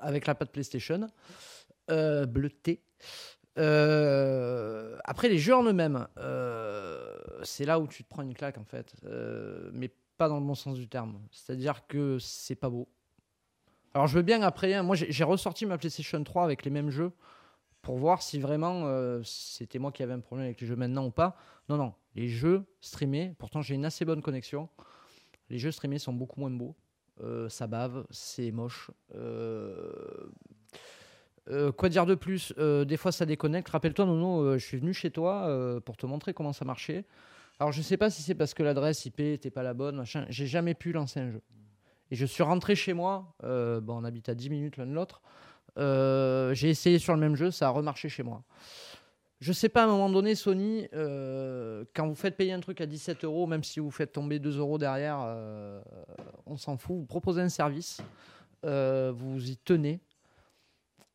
Speaker 1: avec la patte PlayStation. Euh, après, les jeux en eux-mêmes, c'est là où tu te prends une claque en fait, mais pas dans le bon sens du terme. C'est-à-dire que c'est pas beau. Alors, je veux bien après, hein, moi j'ai ressorti ma PlayStation 3 avec les mêmes jeux pour voir si vraiment euh, c'était moi qui avais un problème avec les jeux maintenant ou pas. Non, non, les jeux streamés, pourtant j'ai une assez bonne connexion. Les jeux streamés sont beaucoup moins beaux. Euh, ça bave, c'est moche. Euh, quoi dire de plus? Des fois ça déconnecte. Rappelle-toi, Nono, je suis venu chez toi pour te montrer comment ça marchait. Alors je sais pas si c'est parce que l'adresse IP était pas la bonne, machin. J'ai jamais pu lancer un jeu. Et je suis rentré chez moi. bon, on habite à 10 minutes l'un de l'autre. Euh, j'ai essayé sur le même jeu, ça a remarché chez moi. Je sais pas, à un moment donné, Sony, euh, quand vous faites payer un truc à 17 euros, même si vous faites tomber 2 euros derrière, euh, on s'en fout. Vous proposez un service, vous y tenez.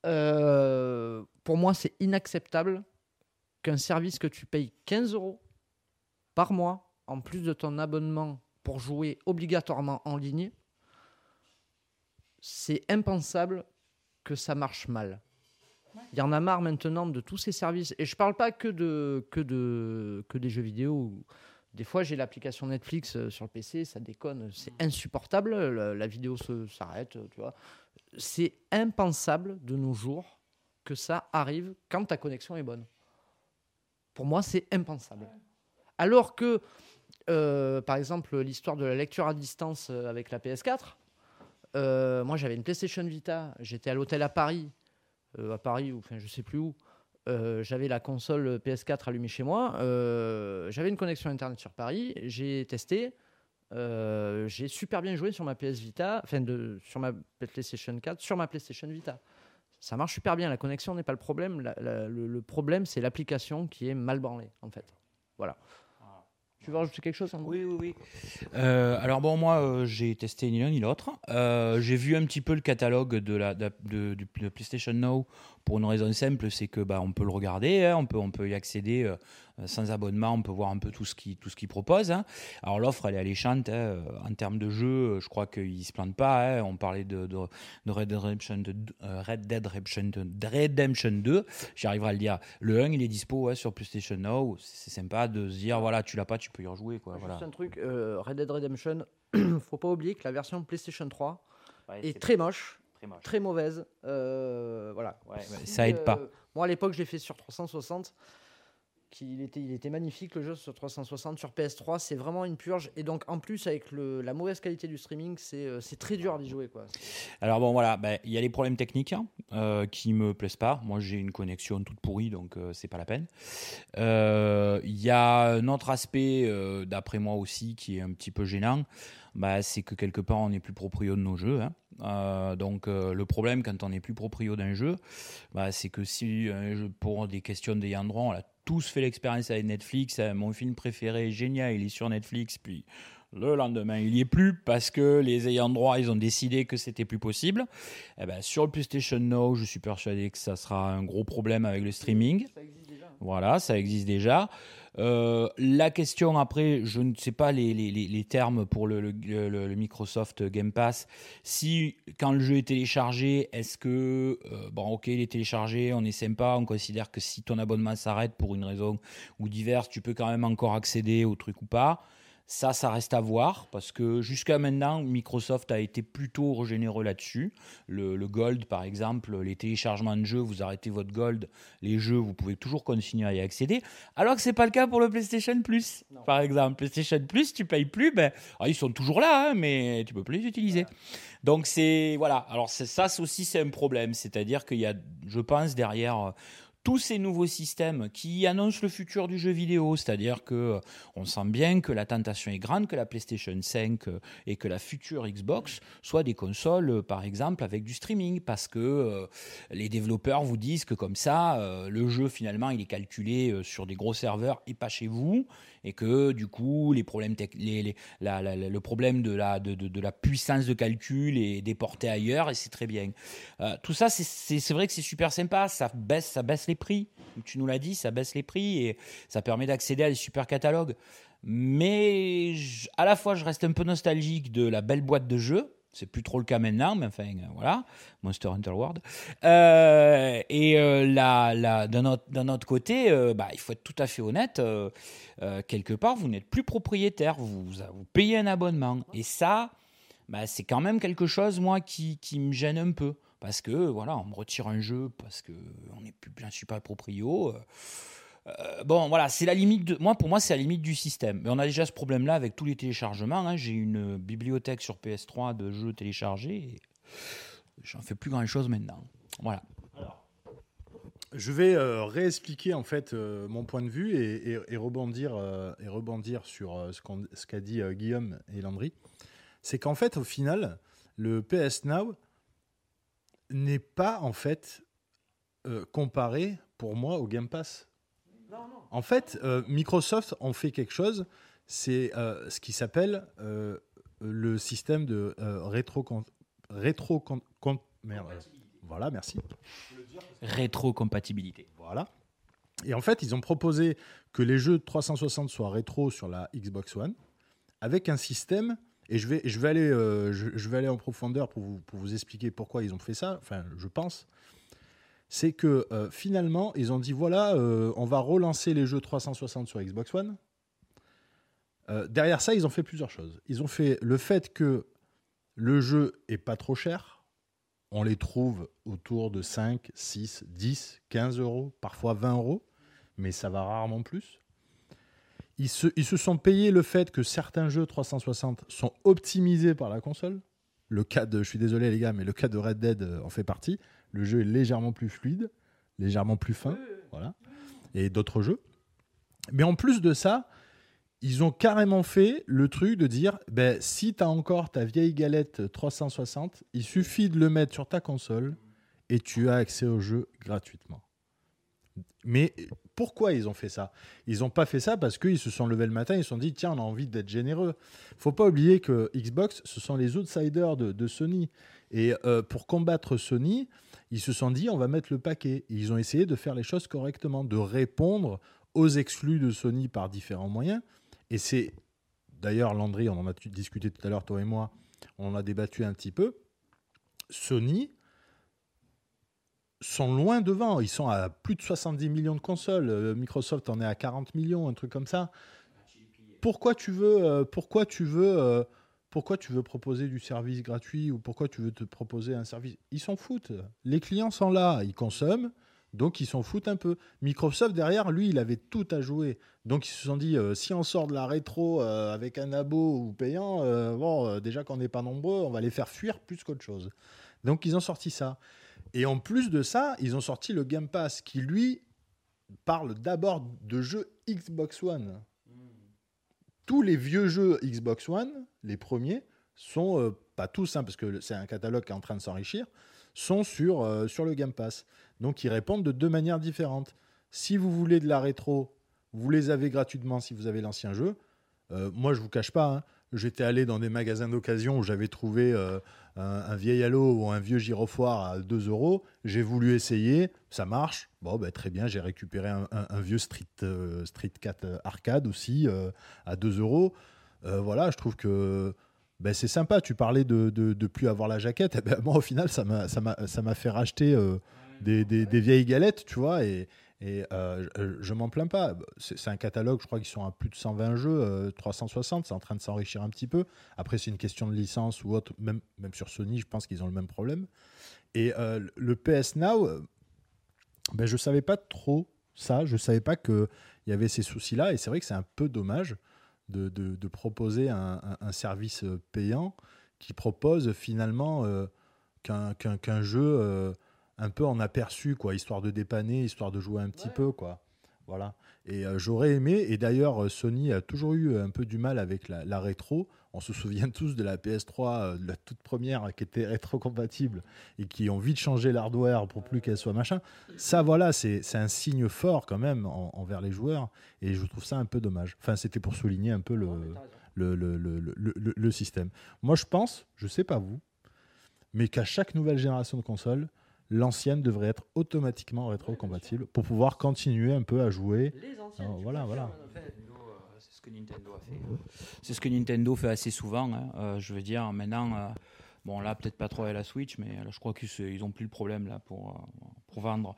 Speaker 1: Pour moi, c'est inacceptable qu'un service que tu payes 15 euros par mois, en plus de ton abonnement pour jouer obligatoirement en ligne, c'est impensable que ça marche mal. Il y en a marre maintenant de tous ces services. Et je parle pas que, de, que, de, que des jeux vidéo. Des fois, j'ai l'application Netflix euh, sur le PC, ça déconne, c'est insupportable. La, la vidéo s'arrête, tu vois. C'est impensable de nos jours que ça arrive quand ta connexion est bonne. Pour moi, c'est impensable. Alors que, euh, par exemple, l'histoire de la lecture à distance euh, avec la PS4, euh, moi j'avais une PlayStation Vita, j'étais à l'hôtel à Paris, euh, à Paris ou enfin je sais plus où. Euh, j'avais la console PS4 allumée chez moi, j'avais une connexion internet sur Paris, j'ai testé, j'ai super bien joué sur ma PS Vita, enfin sur ma PlayStation 4, sur ma PlayStation Vita. Ça marche super bien, la connexion n'est pas le problème, le, le problème c'est l'application qui est mal branlée en fait. Voilà. Tu veux rajouter quelque chose
Speaker 3: Oui, oui, oui. Euh, alors bon, moi, euh, j'ai testé ni l'un ni l'autre. Euh, j'ai vu un petit peu le catalogue de la de, de PlayStation Now pour une raison simple, c'est que bah on peut le regarder, hein, on peut on peut y accéder euh, sans abonnement, on peut voir un peu tout ce qui tout ce qu'il propose. hein. Alors l'offre, elle est alléchante hein, euh, en termes de jeu. euh, Je crois qu'il se plante pas. hein. On parlait de, de, de Red Dead Redemption, de, euh, Red Dead Redemption, de Redemption 2. J'arriverai à le dire. Le 1, il est dispo sur PlayStation Now. C'est sympa de se dire voilà, tu l'as pas, tu peux y rejouer quoi. Voilà.
Speaker 1: Juste un truc, euh, Red Dead Redemption, faut pas oublier que la version PlayStation 3
Speaker 3: Ouais,
Speaker 1: est très moche,
Speaker 3: très moche.
Speaker 1: très mauvaise. euh, voilà.
Speaker 3: Ouais, ça aide pas.
Speaker 1: euh, moi à l'époque, je l'ai fait sur 360. Qu'il était, il était magnifique le jeu sur 360, sur PS3, c'est vraiment une purge. Et donc en plus avec le, la mauvaise qualité du streaming, c'est euh, très dur d'y jouer quoi.
Speaker 3: Alors bon voilà, ben, il y a les problèmes techniques hein, euh, qui me plaisent pas. Moi j'ai une connexion toute pourrie donc euh, c'est pas la peine. Euh, Il y a un autre aspect euh, d'après moi aussi qui est un petit peu gênant. Bah, c'est que quelque part on n'est plus proprio de nos jeux. hein. Euh, donc euh, le problème quand on n'est plus proprio d'un jeu, bah, c'est que si jeu- pour des questions d'ayant droit, on a tous fait l'expérience avec Netflix. hein, mon film préféré est génial, il est sur Netflix, puis le lendemain, il y est plus parce que les ayants droit, ils ont décidé que c'était plus possible. Eh ben, sur le PlayStation Now, je suis persuadé que ça sera un gros problème avec le streaming. Voilà, ça existe déjà. Euh, la question après, je ne sais pas les, les- les- termes pour le Microsoft Game Pass. Si, quand le jeu est téléchargé, est-ce que, euh, bon, ok, il est téléchargé, on est sympa, on considère que si ton abonnement s'arrête pour une raison ou diverse, tu peux quand même encore accéder au truc ou pas. Ça, ça reste à voir parce que jusqu'à maintenant, Microsoft a été plutôt généreux là-dessus. Le, le Gold, par exemple, les téléchargements de jeux, vous arrêtez votre Gold, les jeux, vous pouvez toujours continuer à y accéder. Alors que c'est pas le cas pour le PlayStation Plus, par exemple. PlayStation Plus, tu payes plus, ben, alors, ils sont toujours là, hein, mais tu peux plus les utiliser. Donc c'est voilà. Alors ça aussi c'est un problème, c'est-à-dire qu'il y a, je pense derrière euh, tous ces nouveaux systèmes qui annoncent le futur du jeu vidéo, c'est-à-dire que euh, on sent bien que la tentation est grande que la PlayStation 5 euh, et que la future Xbox soient des consoles, euh, par exemple, avec du streaming, parce que les développeurs vous disent que comme ça, le jeu finalement il est calculé sur des gros serveurs et pas chez vous, et que du coup le problème de la, puissance de calcul est déporté ailleurs et c'est très bien. Tout ça, c'est- vrai que c'est super sympa, ça baisse les prix. Tu nous l'as dit, ça baisse les prix et ça permet d'accéder à des super catalogues. Mais à la fois, je reste un peu nostalgique de la belle boîte de jeux. C'est plus trop le cas maintenant, mais enfin, euh, voilà, Monster Hunter World. Euh, et euh, la- la- d'un autre, côté, euh, bah, il faut être tout à fait honnête, quelque part, vous n'êtes plus propriétaire, vous, payez un abonnement. Et ça, bah, c'est quand même quelque chose, moi, qui me gêne un peu. Parce que, voilà, on me retire un jeu parce que on n'est plus, je ne suis pas proprio. euh, euh, bon, voilà, c'est la limite. Moi, pour moi, c'est la limite du système. Mais on a déjà ce problème-là avec tous les téléchargements. hein. J'ai une bibliothèque sur PS3 de jeux téléchargés. J'en fais plus grand-chose maintenant. Voilà.
Speaker 2: Je vais euh, réexpliquer en fait mon point de vue et, rebondir, et rebondir sur ce qu'a dit Guillaume et Landry. C'est qu'en fait, au final, le PS Now n'est pas en fait euh, comparé pour moi au Game Pass. En fait, euh, Microsoft en fait quelque chose, c'est euh, ce qui s'appelle le système de rétro rétro con- con- merde. Voilà, merci.
Speaker 3: Rétrocompatibilité.
Speaker 2: Voilà. Et en fait, ils ont proposé que les jeux de 360 soient rétro sur la Xbox One, avec un système. Et je vais, je vais, aller, euh, je, vais aller en profondeur pour vous, pour vous expliquer pourquoi ils ont fait ça. Enfin, je pense. C'est que euh, finalement, ils ont dit voilà, euh, on va relancer les jeux 360 sur Xbox One. Derrière ça, ils ont fait plusieurs choses. Ils ont fait le fait que le jeu est pas trop cher. On les trouve autour de 5, 6, 10, 15 euros, parfois 20 euros, mais ça va rarement plus. Ils se, sont payés le fait que certains jeux 360 sont optimisés par la console. Le cas de, je suis désolé les gars, mais le cas de Red Dead euh, en fait partie. Le jeu est légèrement plus fluide, légèrement plus fin, voilà. Et d'autres jeux. Mais en plus de ça, ils ont carrément fait le truc de dire ben, si tu as encore ta vieille galette 360, il suffit de le mettre sur ta console et tu as accès au jeu gratuitement. Mais pourquoi ils ont fait ça? Ils n'ont pas fait ça parce qu'ils se sont levés le matin ils se sont dit tiens, on a envie d'être généreux. faut pas oublier que Xbox, ce sont les outsiders de, Sony. Et euh, pour combattre Sony, ils se sont dit on va mettre le paquet. Et ils ont essayé de faire les choses correctement, de répondre aux exclus de Sony par différents moyens. Et c'est d'ailleurs, Landry, on en a discuté tout à l'heure, toi et moi, on en a débattu un petit peu. Sony sont loin devant. Ils sont à plus de 70 millions de consoles. Euh, Microsoft en est à 40 millions, un truc comme ça. Pourquoi tu veux, euh, pourquoi tu veux, euh, pourquoi tu veux proposer du service gratuit ou pourquoi tu veux te proposer un service? Ils s'en foutent. Les clients sont là, ils consomment. Donc ils s'en foutent un peu. Microsoft derrière, lui, il avait tout à jouer. Donc ils se sont dit, si on sort de la rétro avec un abo ou payant, bon, déjà qu'on n'est pas nombreux, on va les faire fuir plus qu'autre chose. Donc ils ont sorti ça. Et en plus de ça, ils ont sorti le Game Pass qui, lui, parle d'abord de jeux Xbox One. Tous les vieux jeux Xbox One, les premiers, sont, pas tous, hein, parce que c'est un catalogue qui est en train de s'enrichir, sont sur, sur le Game Pass. Donc ils répondent de deux manières différentes. Si vous voulez de la rétro, vous les avez gratuitement si vous avez l'ancien jeu. Euh, moi, je vous cache pas, hein, j'étais allé dans des magasins d'occasion où j'avais trouvé euh, un, vieil Halo ou un vieux gyrophare à 2 euros. J'ai voulu essayer, ça marche. Bon, bah, très bien, j'ai récupéré un, vieux Street, euh, Street 4 arcade aussi à 2 euros. voilà, je trouve que ben, c'est sympa. Tu parlais de ne plus avoir la jaquette. Eh ben, moi, au final, ça m'a fait racheter des, des, vieilles galettes, tu vois, et euh, je m'en plains pas. C'est un catalogue, je crois qu'ils sont à plus de 120 jeux, 360, euh, c'est en train de s'enrichir un petit peu. Après, c'est une question de licence ou autre, même, sur Sony, je pense qu'ils ont le même problème. Et euh, le PS Now, ben, je savais pas trop ça, je savais pas qu'il y avait ces soucis-là, et c'est vrai que c'est un peu dommage de, proposer un, service payant qui propose finalement qu'un jeu un peu en aperçu, quoi, histoire de dépanner, histoire de jouer un petit peu, quoi. Voilà. Et euh, j'aurais aimé, et d'ailleurs, euh, Sony a toujours eu un peu du mal avec la, rétro. On se souvient tous de la PS3, euh, de la toute première, qui était rétro-compatible et qui ont vite changé l'hardware pour plus qu'elle soit machin. Ça, voilà, c'est un signe fort quand même envers les joueurs, et je trouve ça un peu dommage. Enfin, c'était pour souligner un peu le, le, le, le, le système. Moi, je pense, je sais pas vous, mais qu'à chaque nouvelle génération de consoles, l'ancienne devrait être automatiquement rétro-compatible pour pouvoir continuer un peu à jouer.
Speaker 1: Les anciennes, voilà,
Speaker 2: voilà.
Speaker 3: C'est ce que Nintendo a fait. C'est ce que Nintendo fait assez souvent. Hein. Euh, je veux dire, maintenant, euh, bon là peut-être pas trop à la Switch, mais là, je crois qu'ils ont plus le problème là pour, euh, pour vendre.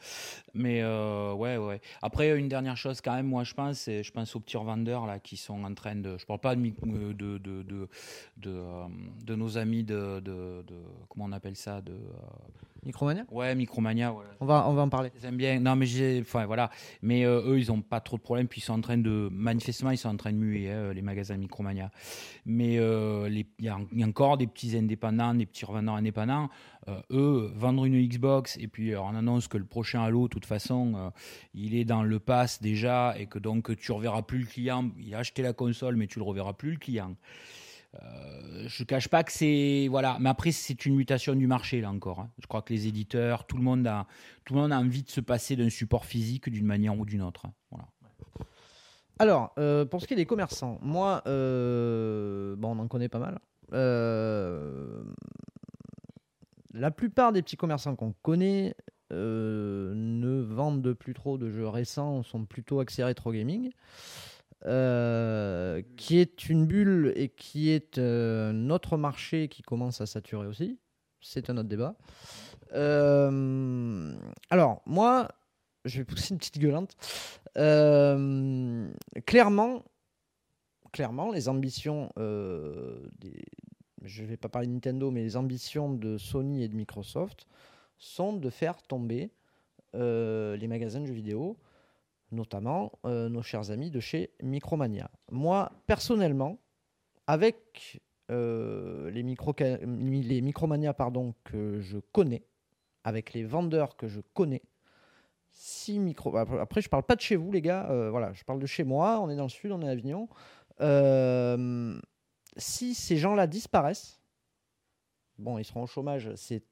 Speaker 3: Mais ouais, ouais. Après, une dernière chose quand même, moi je pense, je pense aux petits revendeurs là qui sont en train de. Je parle pas de de de de, de, de nos amis de, de, comment on appelle ça de
Speaker 1: Micromania?
Speaker 3: Ouais, Micromania.
Speaker 1: On, va, on va en parler.
Speaker 3: J'aime bien. Non, mais j'ai. Enfin, voilà. Mais euh, eux, ils n'ont pas trop de problèmes. Puis ils sont en train de. Manifestement, ils sont en train de muer, hein, les magasins Micromania. Mais euh, il y, a encore des petits indépendants, des petits revendeurs indépendants. Euh, eux, vendre une Xbox, et puis on annonce que le prochain Halo, de toute façon, il est dans le pass déjà, et que donc tu reverras plus le client. Il a acheté la console, mais tu le reverras plus le client. Euh, je ne cache pas que c'est voilà, mais après c'est une mutation du marché là encore. Hein. Je crois que les éditeurs, tout le monde a envie de se passer d'un support physique d'une manière ou d'une autre. Hein. Voilà.
Speaker 1: Alors, euh, pour ce qui est des commerçants, moi, euh, bon, on en connaît pas mal. La plupart des petits commerçants qu'on connaît ne vendent plus trop de jeux récents, sont plutôt axés rétro gaming. Euh, qui est une bulle et qui est euh, notre marché qui commence à saturer aussi. C'est un autre débat. Euh, alors, moi, je vais pousser une petite gueulante. clairement, clairement, les ambitions des, je ne vais pas parler de Nintendo, mais les ambitions de Sony et de Microsoft sont de faire tomber les magasins de jeux vidéo notamment euh, nos chers amis de chez Micromania. Moi, personnellement, avec euh, les, micro les Micromania pardon, que je connais, avec les vendeurs que je connais, si micro... Après, je parle pas de chez vous, les gars. Euh, voilà, je parle de chez moi. On est dans le sud, on est à Avignon. Si ces gens-là disparaissent, bon, ils seront au chômage, c'est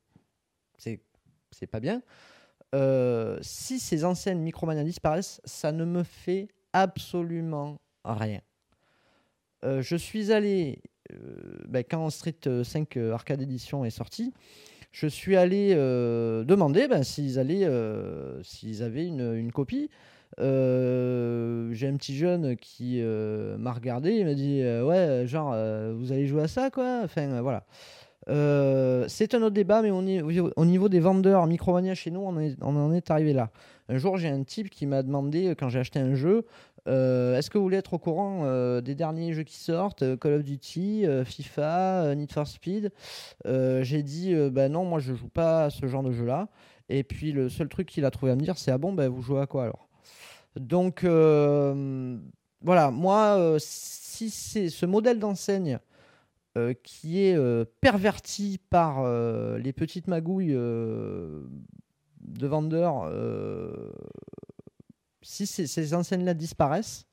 Speaker 1: pas bien. Euh, si ces anciennes Micromania disparaissent, ça ne me fait absolument rien. Euh, je suis allé, euh, ben, quand Street 5 Arcade Edition est sorti, je suis allé demander ben, s'ils s'ils avaient une, une copie. J'ai un petit jeune qui m'a regardé, il m'a dit ouais genre vous allez jouer à ça quoi? Enfin voilà. Euh, c'est un autre débat, mais on est, au niveau des vendeurs Micromania chez nous, on, en est arrivé là. Un jour, j'ai un type qui m'a demandé, euh, quand j'ai acheté un jeu, euh, est-ce que vous voulez être au courant des derniers jeux qui sortent Call of Duty, FIFA, Need for Speed? J'ai dit, bah non, moi je joue pas à ce genre de jeu-là. Et puis le seul truc qu'il a trouvé à me dire, c'est ah bon, ben, vous jouez à quoi alors? Donc euh, voilà, moi, euh, si c'est ce modèle d'enseigne euh, qui est perverti par les petites magouilles de vendeurs, si ces, enseignes-là disparaissent,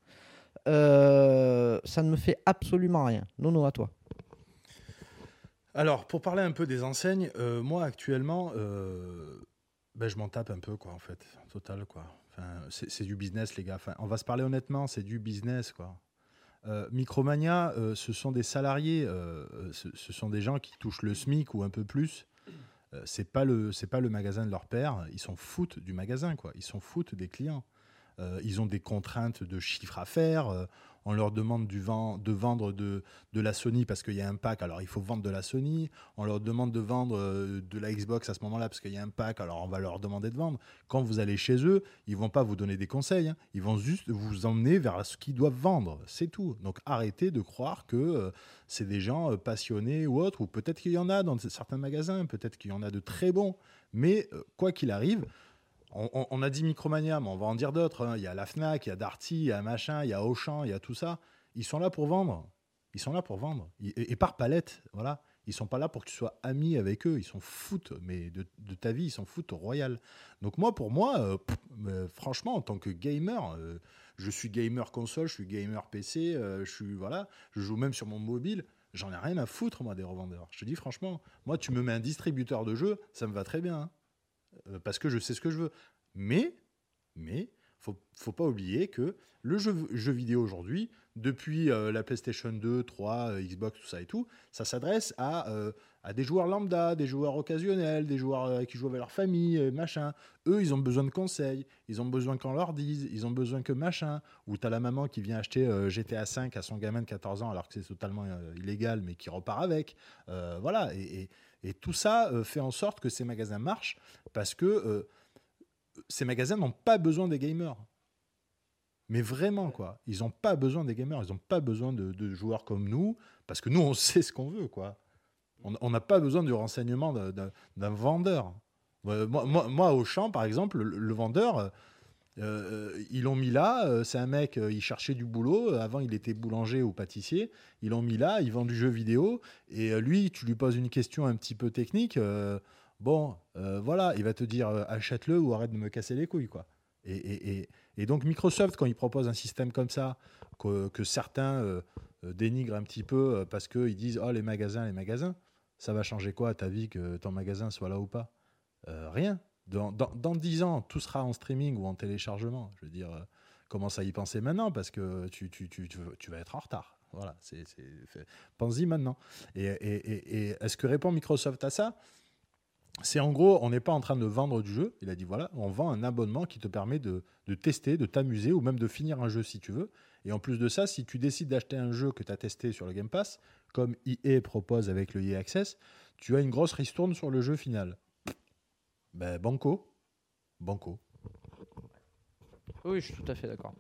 Speaker 1: ça ne me fait absolument rien. Nono, à toi.
Speaker 2: Alors, pour parler un peu des enseignes, moi actuellement, ben, je m'en tape un peu, quoi, en fait, total, quoi. C'est du business, les gars. On va se parler honnêtement, c'est du business, quoi. Euh, Micromania, euh, ce sont des salariés, euh, ce, sont des gens qui touchent le SMIC ou un peu plus. C'est pas le, c'est pas le magasin de leur père. Ils s'en foutent du magasin, quoi. Ils s'en foutent des clients. Euh, ils ont des contraintes de chiffre à faire. Euh, on leur demande du de vendre de, la Sony parce qu'il y a un pack, alors il faut vendre de la Sony. On leur demande de vendre euh, de la Xbox à ce moment-là parce qu'il y a un pack, alors on va leur demander de vendre. Quand vous allez chez eux, ils vont pas vous donner des conseils, hein. ils vont juste vous emmener vers ce qu'ils doivent vendre, c'est tout. Donc arrêtez de croire que c'est des gens passionnés ou autres, ou peut-être qu'il y en a dans certains magasins, peut-être qu'il y en a de très bons, mais quoi qu'il arrive, on, a dit Micromania, mais on va en dire d'autres. hein. Il y a la Fnac, il y a Darty, il y a machin, il y a Auchan, il y a tout ça. Ils sont là pour vendre. Ils sont là pour vendre. Et, par palette, voilà. Ils sont pas là pour que tu sois ami avec eux. Ils s'en foutent, mais de, ta vie, ils s'en foutent royal. Donc moi, pour moi, euh, franchement, en tant que gamer, euh, je suis gamer console, je suis gamer PC, euh, je suis voilà, je joue même sur mon mobile. J'en ai rien à foutre moi des revendeurs. Je te dis franchement, moi tu me mets un distributeur de jeux, ça me va très bien. hein. Euh, parce que je sais ce que je veux. Mais, mais, faut, faut pas oublier que le jeu, jeu vidéo aujourd'hui, depuis euh, la PlayStation 2, 3, euh, Xbox, tout ça et tout, ça s'adresse à, à des joueurs lambda, des joueurs occasionnels, des joueurs qui jouent avec leur famille, machin. Eux, ils ont besoin de conseils, ils ont besoin qu'on leur dise, ils ont besoin que machin. Ou tu as la maman qui vient acheter GTA 5 à son gamin de 14 ans alors que c'est totalement illégal, mais qui repart avec. Voilà, et- et tout ça euh, fait en sorte que ces magasins marchent parce que euh, ces magasins n'ont pas besoin des gamers. Mais vraiment, quoi. Ils n'ont pas besoin des gamers. Ils n'ont pas besoin de, joueurs comme nous. Parce que nous, on sait ce qu'on veut, quoi. On n'a pas besoin du renseignement d'un- vendeur. Euh, Moi, au champ, par exemple, le, le vendeur, euh, euh, ils l'ont mis là. euh, C'est un mec, il cherchait du boulot. Avant, il était boulanger ou pâtissier. Ils l'ont mis là. Il vend du jeu vidéo. Et lui, tu lui poses une question un petit peu technique. bon, voilà, il va te dire achète-le ou arrête de me casser les couilles, quoi. Et, donc Microsoft, quand il propose un système comme ça, que, certains dénigrent un petit peu parce qu'ils disent oh les magasins, les magasins, ça va changer quoi à ta vie que ton magasin soit là ou pas? Rien. Dans, dans, dans 10 ans, tout sera en streaming ou en téléchargement. Je veux dire, euh, commence à y penser maintenant parce que tu, vas être en retard. Voilà, pense-y maintenant. Et, est-ce que répond Microsoft à ça? C'est en gros, on n'est pas en train de vendre du jeu. Il a dit voilà, on vend un abonnement qui te permet de, de tester, de t'amuser ou même de finir un jeu si tu veux. Et en plus de ça, si tu décides d'acheter un jeu que tu as testé sur le Game Pass, comme EA propose avec le EA Access, tu as une grosse ristourne sur le jeu final. Ben, banco. Banco.
Speaker 1: Oui, je suis tout à fait d'accord.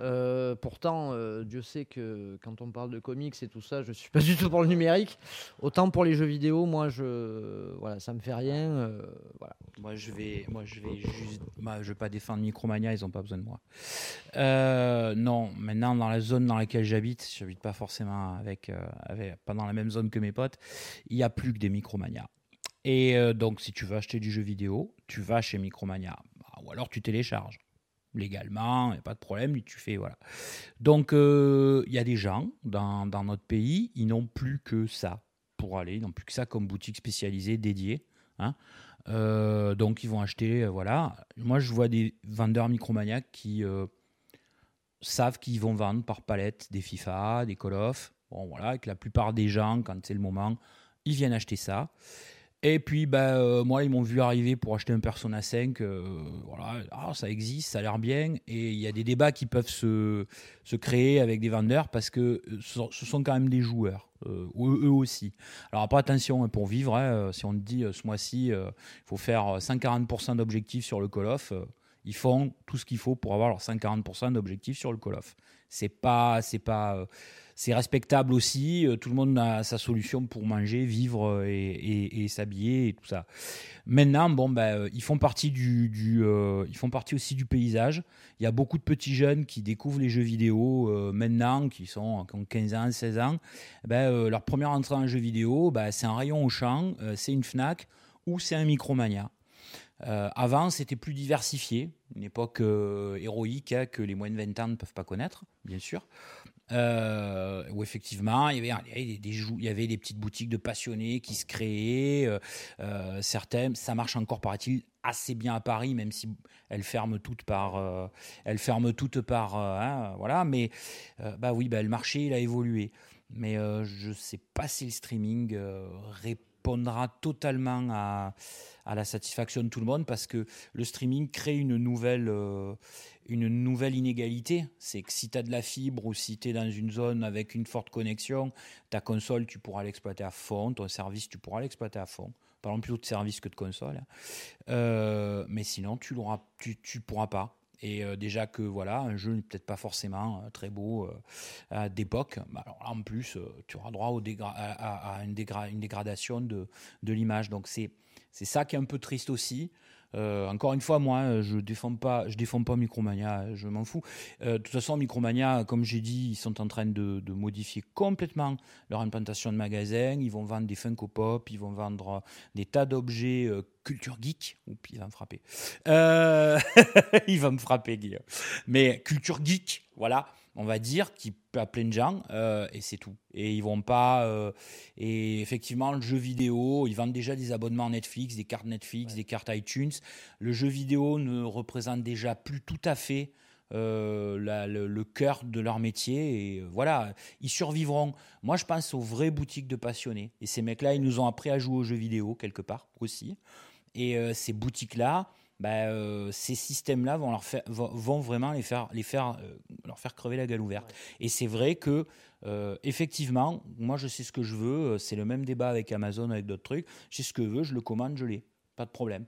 Speaker 1: Euh, pourtant, euh, Dieu sait que quand on parle de comics et tout ça, je suis pas du tout pour le numérique. Autant pour les jeux vidéo, moi, je, voilà, ça me fait rien. euh, voilà.
Speaker 3: Moi, je vais, moi, je vais juste, moi, je vais pas défendre Micromania, ils ont pas besoin de moi. Euh, non, maintenant dans la zone dans laquelle j'habite, j'habite pas forcément avec, euh, avec, pas dans la même zone que mes potes. Il y a plus que des Micromania. Et euh, donc, si tu veux acheter du jeu vidéo, tu vas chez Micromania, Bah, ou alors tu télécharges légalement, il n'y a pas de problème, tu fais voilà. Donc, euh, il y a des gens dans, dans notre pays, ils n'ont plus que ça pour aller, ils n'ont plus que ça comme boutique spécialisée dédiée. Hein. Euh, donc ils vont acheter, euh, voilà. Moi je vois des vendeurs micromaniaques qui euh, savent qu'ils vont vendre par palette des FIFA, des Call of. Bon voilà, que la plupart des gens, quand c'est le moment, ils viennent acheter ça. Et puis ben, euh, moi ils m'ont vu arriver pour acheter un Persona 5, euh, voilà, ah, ça existe, ça a l'air bien. Et il y a des débats qui peuvent se, se créer avec des vendeurs parce que euh, ce sont- quand même des joueurs, eux, aussi. Alors après attention, hein, pour vivre, hein, si on te dit ce mois-ci, il faut faire 140% d'objectifs sur le Call of, Ils font tout ce qu'il faut pour avoir leurs 140% d'objectifs sur le Call of. C'est pas, c'est pas, c'est respectable aussi. Euh, tout le monde a sa solution pour manger, vivre euh, et, s'habiller et tout ça. Maintenant, bon, ben, ils font partie du, ils font partie aussi du paysage. Il y a beaucoup de petits jeunes qui découvrent les jeux vidéo maintenant, qui sont qui ont 15 ans, 16 ans. Ben, leur première entrée en jeu vidéo, ben, c'est un rayon au champ, c'est une Fnac ou c'est un Micromania. Euh, avant, c'était plus diversifié, une époque euh, héroïque hein, que les moins de 20 ans ne peuvent pas connaître, bien sûr. Euh, où effectivement, il y, avait, des, il y avait des petites boutiques de passionnés qui se créaient. certaines, ça marche encore, paraît-il, assez bien à Paris, même si elles ferment toutes par, elles ferment toutes par, hein, voilà. Mais bah oui, bah, le marché il a évolué. Mais je sais pas si le streaming répond répondra totalement à, la satisfaction de tout le monde parce que le streaming crée une nouvelle, euh, une nouvelle inégalité. C'est que si tu as de la fibre ou si tu es dans une zone avec une forte connexion, ta console, tu pourras l'exploiter à fond, ton service, tu pourras l'exploiter à fond. Parlons plutôt de service que de console. Hein. Euh, mais sinon, tu ne pourras pas. Et euh, déjà que voilà, un jeu n'est peut-être pas forcément euh, très beau d'époque. En plus, tu auras droit à, une, dégradation de l'image. Donc c'est ça qui est un peu triste aussi. Euh, encore une fois, moi, je défends pas, défends pas Micromania, je m'en fous. Euh, de toute façon, Micromania, comme j'ai dit, ils sont en train de, modifier complètement leur implantation de magasin. Ils vont vendre des Funko Pop, ils vont vendre des tas d'objets euh, culture geek. Oups, il va me frapper. il va me frapper, Guillaume. Mais culture geek, voilà on va dire, qui à plein de gens, euh, et c'est tout. Et ils vont pas. Euh, et effectivement, le jeu vidéo, ils vendent déjà des abonnements Netflix, des cartes Netflix, des cartes iTunes. Le jeu vidéo ne représente déjà plus tout à fait euh, le, cœur de leur métier. Et voilà, ils survivront. Moi, je pense aux vraies boutiques de passionnés. Et ces mecs-là, ils nous ont appris à jouer aux jeux vidéo quelque part aussi. Et ces boutiques-là, bah, euh, ces systèmes-là vont, leur faire, vont vraiment les faire, les faire, euh, leur faire crever la gueule ouverte. Et c'est vrai que, euh, effectivement, moi je sais ce que je veux, c'est le même débat avec Amazon, avec d'autres trucs, je sais ce que je veux, je le commande, je l'ai, pas de problème.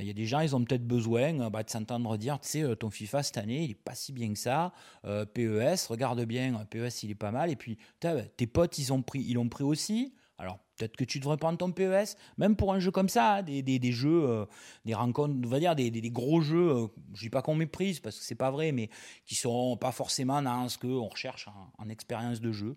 Speaker 3: Il y a des gens, ils ont peut-être besoin bah, de s'entendre dire, tu sais, ton FIFA cette année, il est pas si bien que ça. PES, regarde bien, PES, il est pas mal. Et puis, tes potes, ils ont pris, ils l'ont pris aussi. Alors, peut-être que tu devrais prendre ton PES, même pour un jeu comme ça, hein, des, jeux, euh, des rencontres, on va dire des, des gros jeux, euh, je dis pas qu'on méprise parce que c'est pas vrai, mais qui sont pas forcément dans ce qu'on recherche en, expérience de jeu.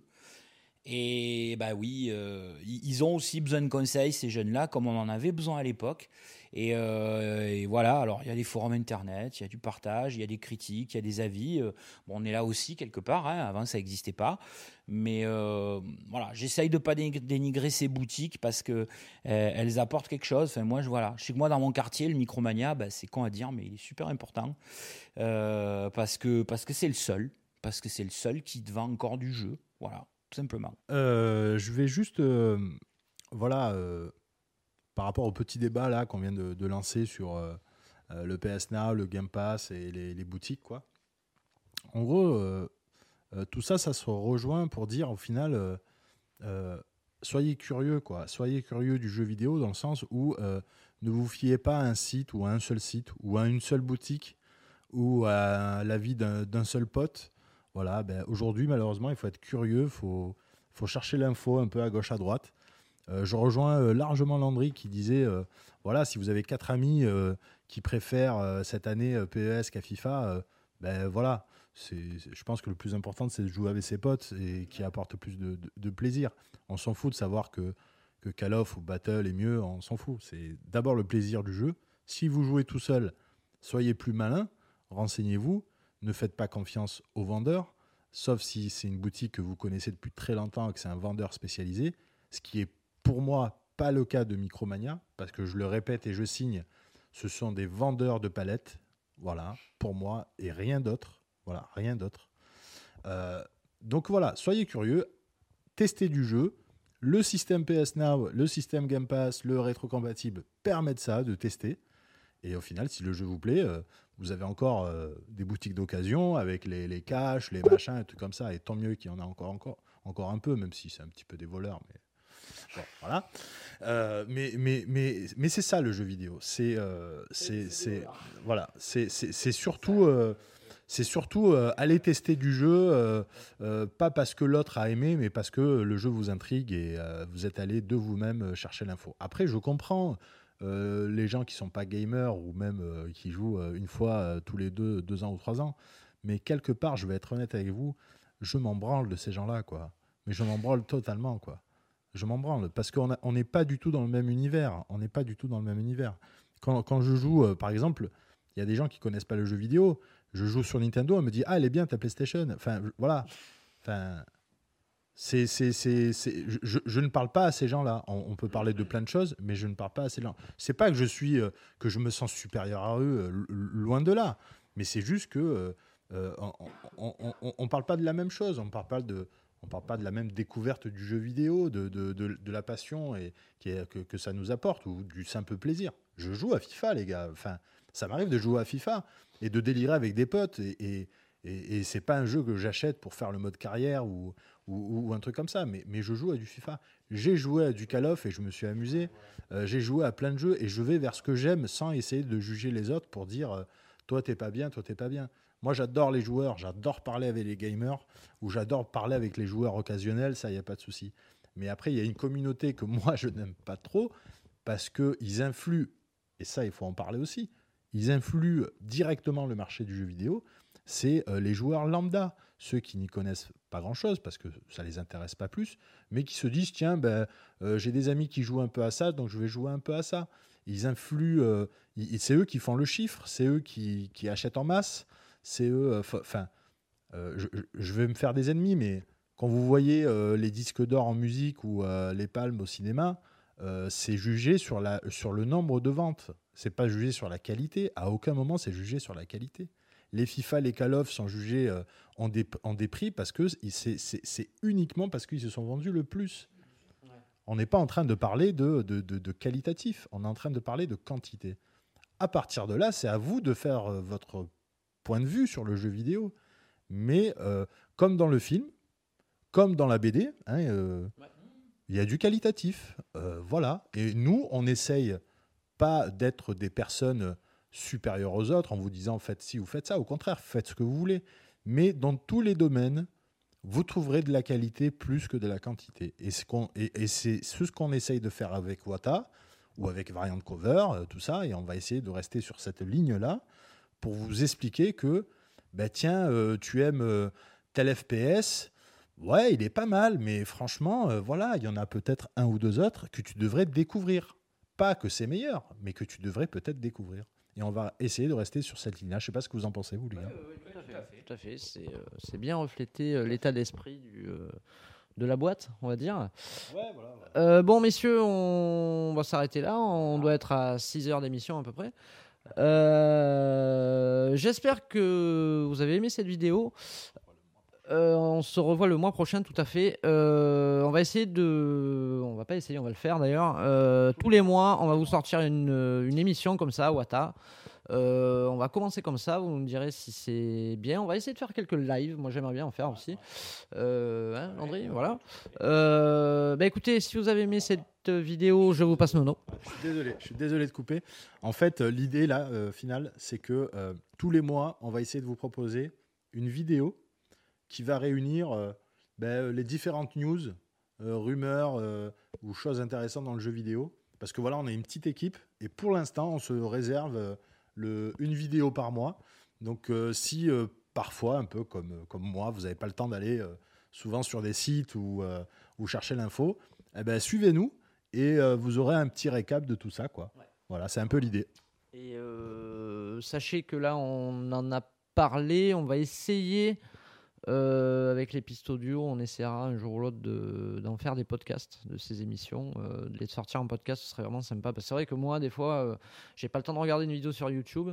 Speaker 3: Et bah oui, euh, ils ont aussi besoin de conseils, ces jeunes-là, comme on en avait besoin à l'époque. Et, et, voilà, alors il y a des forums internet, il y a du partage, il y a des critiques, il y a des avis. bon, on est là aussi quelque part, hein, avant ça n'existait pas. Mais euh, voilà, j'essaye de pas dénigrer ces boutiques parce que euh, elles apportent quelque chose. Enfin, moi, je, voilà, je sais que moi, dans mon quartier, le Micromania, bah, c'est con à dire, mais il est super important euh, parce que parce que c'est le seul, parce que c'est le seul qui te vend encore du jeu. Voilà, tout simplement.
Speaker 2: je vais juste, voilà, par rapport au petit débat là qu'on vient de, lancer sur le PS Now, le Game Pass et les, boutiques, quoi. En gros euh, tout ça, ça se rejoint pour dire au final, euh, euh, soyez curieux, quoi. Soyez curieux du jeu vidéo dans le sens où ne vous fiez pas à un site ou à un seul site ou à une seule boutique ou à l'avis d'un seul pote. Voilà, ben, aujourd'hui, malheureusement, il faut être curieux, il faut, faut chercher l'info un peu à gauche, à droite. Je rejoins largement Landry qui disait voilà, si vous avez quatre amis qui préfèrent cette année PES qu'à FIFA, ben voilà, je pense que le plus important, c'est de jouer avec ses potes et qui apporte plus de, plaisir. On s'en fout de savoir que, que Call of ou Battle est mieux, on s'en fout. C'est d'abord le plaisir du jeu. Si vous jouez tout seul, soyez plus malin, renseignez-vous, ne faites pas confiance aux vendeurs, sauf si c'est une boutique que vous connaissez depuis très longtemps et que c'est un vendeur spécialisé, ce qui est pour moi pas le cas de Micromania, parce que je le répète et je signe, ce sont des vendeurs de palettes, voilà, pour moi, et rien d'autre. Voilà, rien d'autre. Euh, donc voilà, soyez curieux, testez du jeu. Le système PS Now, le système Game Pass, le rétrocompatible permettent ça, de tester. Et au final, si le jeu vous plaît, euh, vous avez encore euh, des boutiques d'occasion avec les, caches, les machins, et tout comme ça. Et tant mieux qu'il y en a encore, encore, encore un peu, même si c'est un petit peu des voleurs. Bon, voilà. Euh, mais mais, mais, mais c'est ça le jeu vidéo. C'est euh, c'est voilà. C'est surtout euh, c'est surtout euh, aller tester du jeu, pas parce que l'autre a aimé, mais parce que le jeu vous intrigue et vous êtes allé de vous-même chercher l'info. Après, je comprends les gens qui sont pas gamers ou même qui jouent une fois tous les deux, deux ans ou trois ans, mais quelque part, je vais être honnête avec vous, je m'en branle de ces gens-là, quoi. Mais je m'en branle totalement, quoi. Je m'en branle parce qu'on n'est pas du tout dans le même univers. On n'est pas du tout dans le même univers. Quand, je joue, euh, par exemple, il y a des gens qui connaissent pas le jeu vidéo. Je joue sur Nintendo, on me dit ah elle est bien ta PlayStation. Enfin voilà. Enfin c'est c'est c'est c'est- je, ne parle pas à ces gens-là. On, peut parler de plein de choses, mais je ne parle pas à ces gens. C'est pas que je suis euh, que je me sens supérieur à eux, euh, lo- loin de là. Mais c'est juste que on, on parle pas de la même chose. On parle pas de on parle pas de la même découverte du jeu vidéo, de, de, de, la passion et, que, que ça nous apporte ou du simple plaisir. Je joue à FIFA, les gars. Enfin, ça m'arrive de jouer à FIFA et de délirer avec des potes. Et, et, et, c'est pas un jeu que j'achète pour faire le mode carrière ou, ou, ou un truc comme ça. Mais, mais je joue à du FIFA. J'ai joué à du Call of et je me suis amusé. Euh, J'ai joué à plein de jeux et je vais vers ce que j'aime sans essayer de juger les autres pour dire euh, toi t'es pas bien, toi t'es pas bien. Moi j'adore les joueurs, j'adore parler avec les gamers ou j'adore parler avec les joueurs occasionnels, ça y a pas de souci. Mais après il y a une communauté que moi je n'aime pas trop parce que ils influent et ça il faut en parler aussi. Ils influent directement le marché du jeu vidéo. C'est euh, les joueurs lambda, ceux qui n'y connaissent pas grand-chose parce que ça les intéresse pas plus, mais qui se disent tiens ben euh, j'ai des amis qui jouent un peu à ça, donc je vais jouer un peu à ça. Ils influent, euh, c'est eux qui font le chiffre, c'est eux qui achètent en masse, c'est eux. euh, Enfin, euh, je, vais me faire des ennemis, mais quand vous voyez euh, les disques d'or en musique ou les palmes au cinéma, c'est jugé sur, la, sur le nombre de ventes. C'est pas jugé sur la qualité. À aucun moment, c'est jugé sur la qualité. Les FIFA, les Call of sont jugés en, des, en des prix parce que c'est- uniquement parce qu'ils se sont vendus le plus. On n'est pas en train de parler de, de, de- de qualitatif, on est en train de parler de quantité. À partir de là, c'est à vous de faire votre point de vue sur le jeu vidéo. Mais euh, comme dans le film, comme dans la BD, hein, euh, il y a du qualitatif. Euh, voilà. Et nous, on essaye pas d'être des personnes supérieures aux autres en vous disant faites ci ou faites ça. Au contraire, faites ce que vous voulez. Mais dans tous les domaines, vous trouverez de la qualité plus que de la quantité. Et, c'est ce qu'on essaye de faire avec Wata ou avec Variant Cover, tout ça. Et on va essayer de rester sur cette ligne-là pour vous expliquer que, bah, tiens, euh, tu aimes euh, tel FPS. Ouais, il est pas mal, mais franchement, euh, voilà, il y en a peut-être un ou deux autres que tu devrais découvrir. Pas que c'est meilleur, mais que tu devrais peut-être découvrir. Et on va essayer de rester sur cette ligne-là. Je sais pas ce que vous en pensez, vous, les gars.
Speaker 1: Tout à fait. Tout à fait. C'est euh, bien reflété euh, l'état d'esprit du, euh, de la boîte, on va dire. Euh, bon, messieurs, on va s'arrêter là. On doit être à 6 heures d'émission à peu près. Euh, J'espère que vous avez aimé cette vidéo. Euh, on se revoit le mois prochain, tout à fait. Euh, on va essayer de. On va pas essayer, on va le faire d'ailleurs. Tous les mois, on va vous sortir une, une émission comme ça, Wata. Euh, on va commencer comme ça, vous me direz si c'est bien. On va essayer de faire quelques lives, moi j'aimerais bien en faire aussi. Euh, hein, Landry, voilà. Euh, bah écoutez, si vous avez aimé cette vidéo, je vous passe Nono.
Speaker 2: Je suis désolé, je suis désolé de couper. En fait, euh, l'idée là, euh, finale, c'est que euh, tous les mois, on va essayer de vous proposer une vidéo qui va réunir euh, ben, euh, les différentes news, euh, rumeurs euh, ou choses intéressantes dans le jeu vidéo. Parce que voilà, on a une petite équipe et pour l'instant, on se réserve euh, le, une vidéo par mois. Donc, euh, si euh, parfois, un peu comme, comme moi, vous n'avez pas le temps d'aller euh, souvent sur des sites ou, ou chercher l'info, eh ben, suivez-nous et vous aurez un petit récap de tout ça. Quoi. Voilà, c'est un peu l'idée.
Speaker 1: Et sachez que là, on en a parlé. On va essayer, euh, avec les pistes audio, on essaiera un jour ou l'autre de- d'en faire des podcasts de ces émissions. euh, de les sortir en podcast, ce serait vraiment sympa. Parce que c'est vrai que moi, des fois, euh, j'ai pas le temps de regarder une vidéo sur YouTube.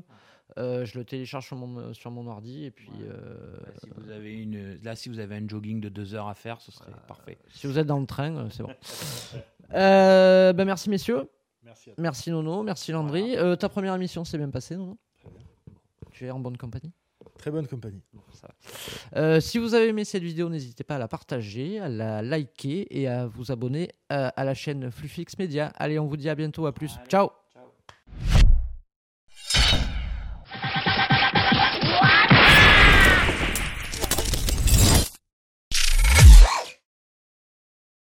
Speaker 1: Euh, je le télécharge sur mon, sur mon ordi. Et puis, euh,
Speaker 3: Si vous avez une, là, si vous avez un jogging de deux heures à faire, ce serait parfait.
Speaker 1: si vous êtes dans le train, euh, c'est bon. Euh, ben merci, messieurs.
Speaker 2: Merci à
Speaker 1: Merci, Nono. Merci, Landry. Euh, ta première émission s'est bien passée, Nono? Tu es en bonne compagnie?
Speaker 2: Très bonne compagnie.
Speaker 1: Euh, si vous avez aimé cette vidéo, n'hésitez pas à la partager, à la liker et à vous abonner euh, à la chaîne Flufix Media. Allez, on vous dit à bientôt, à plus. Ciao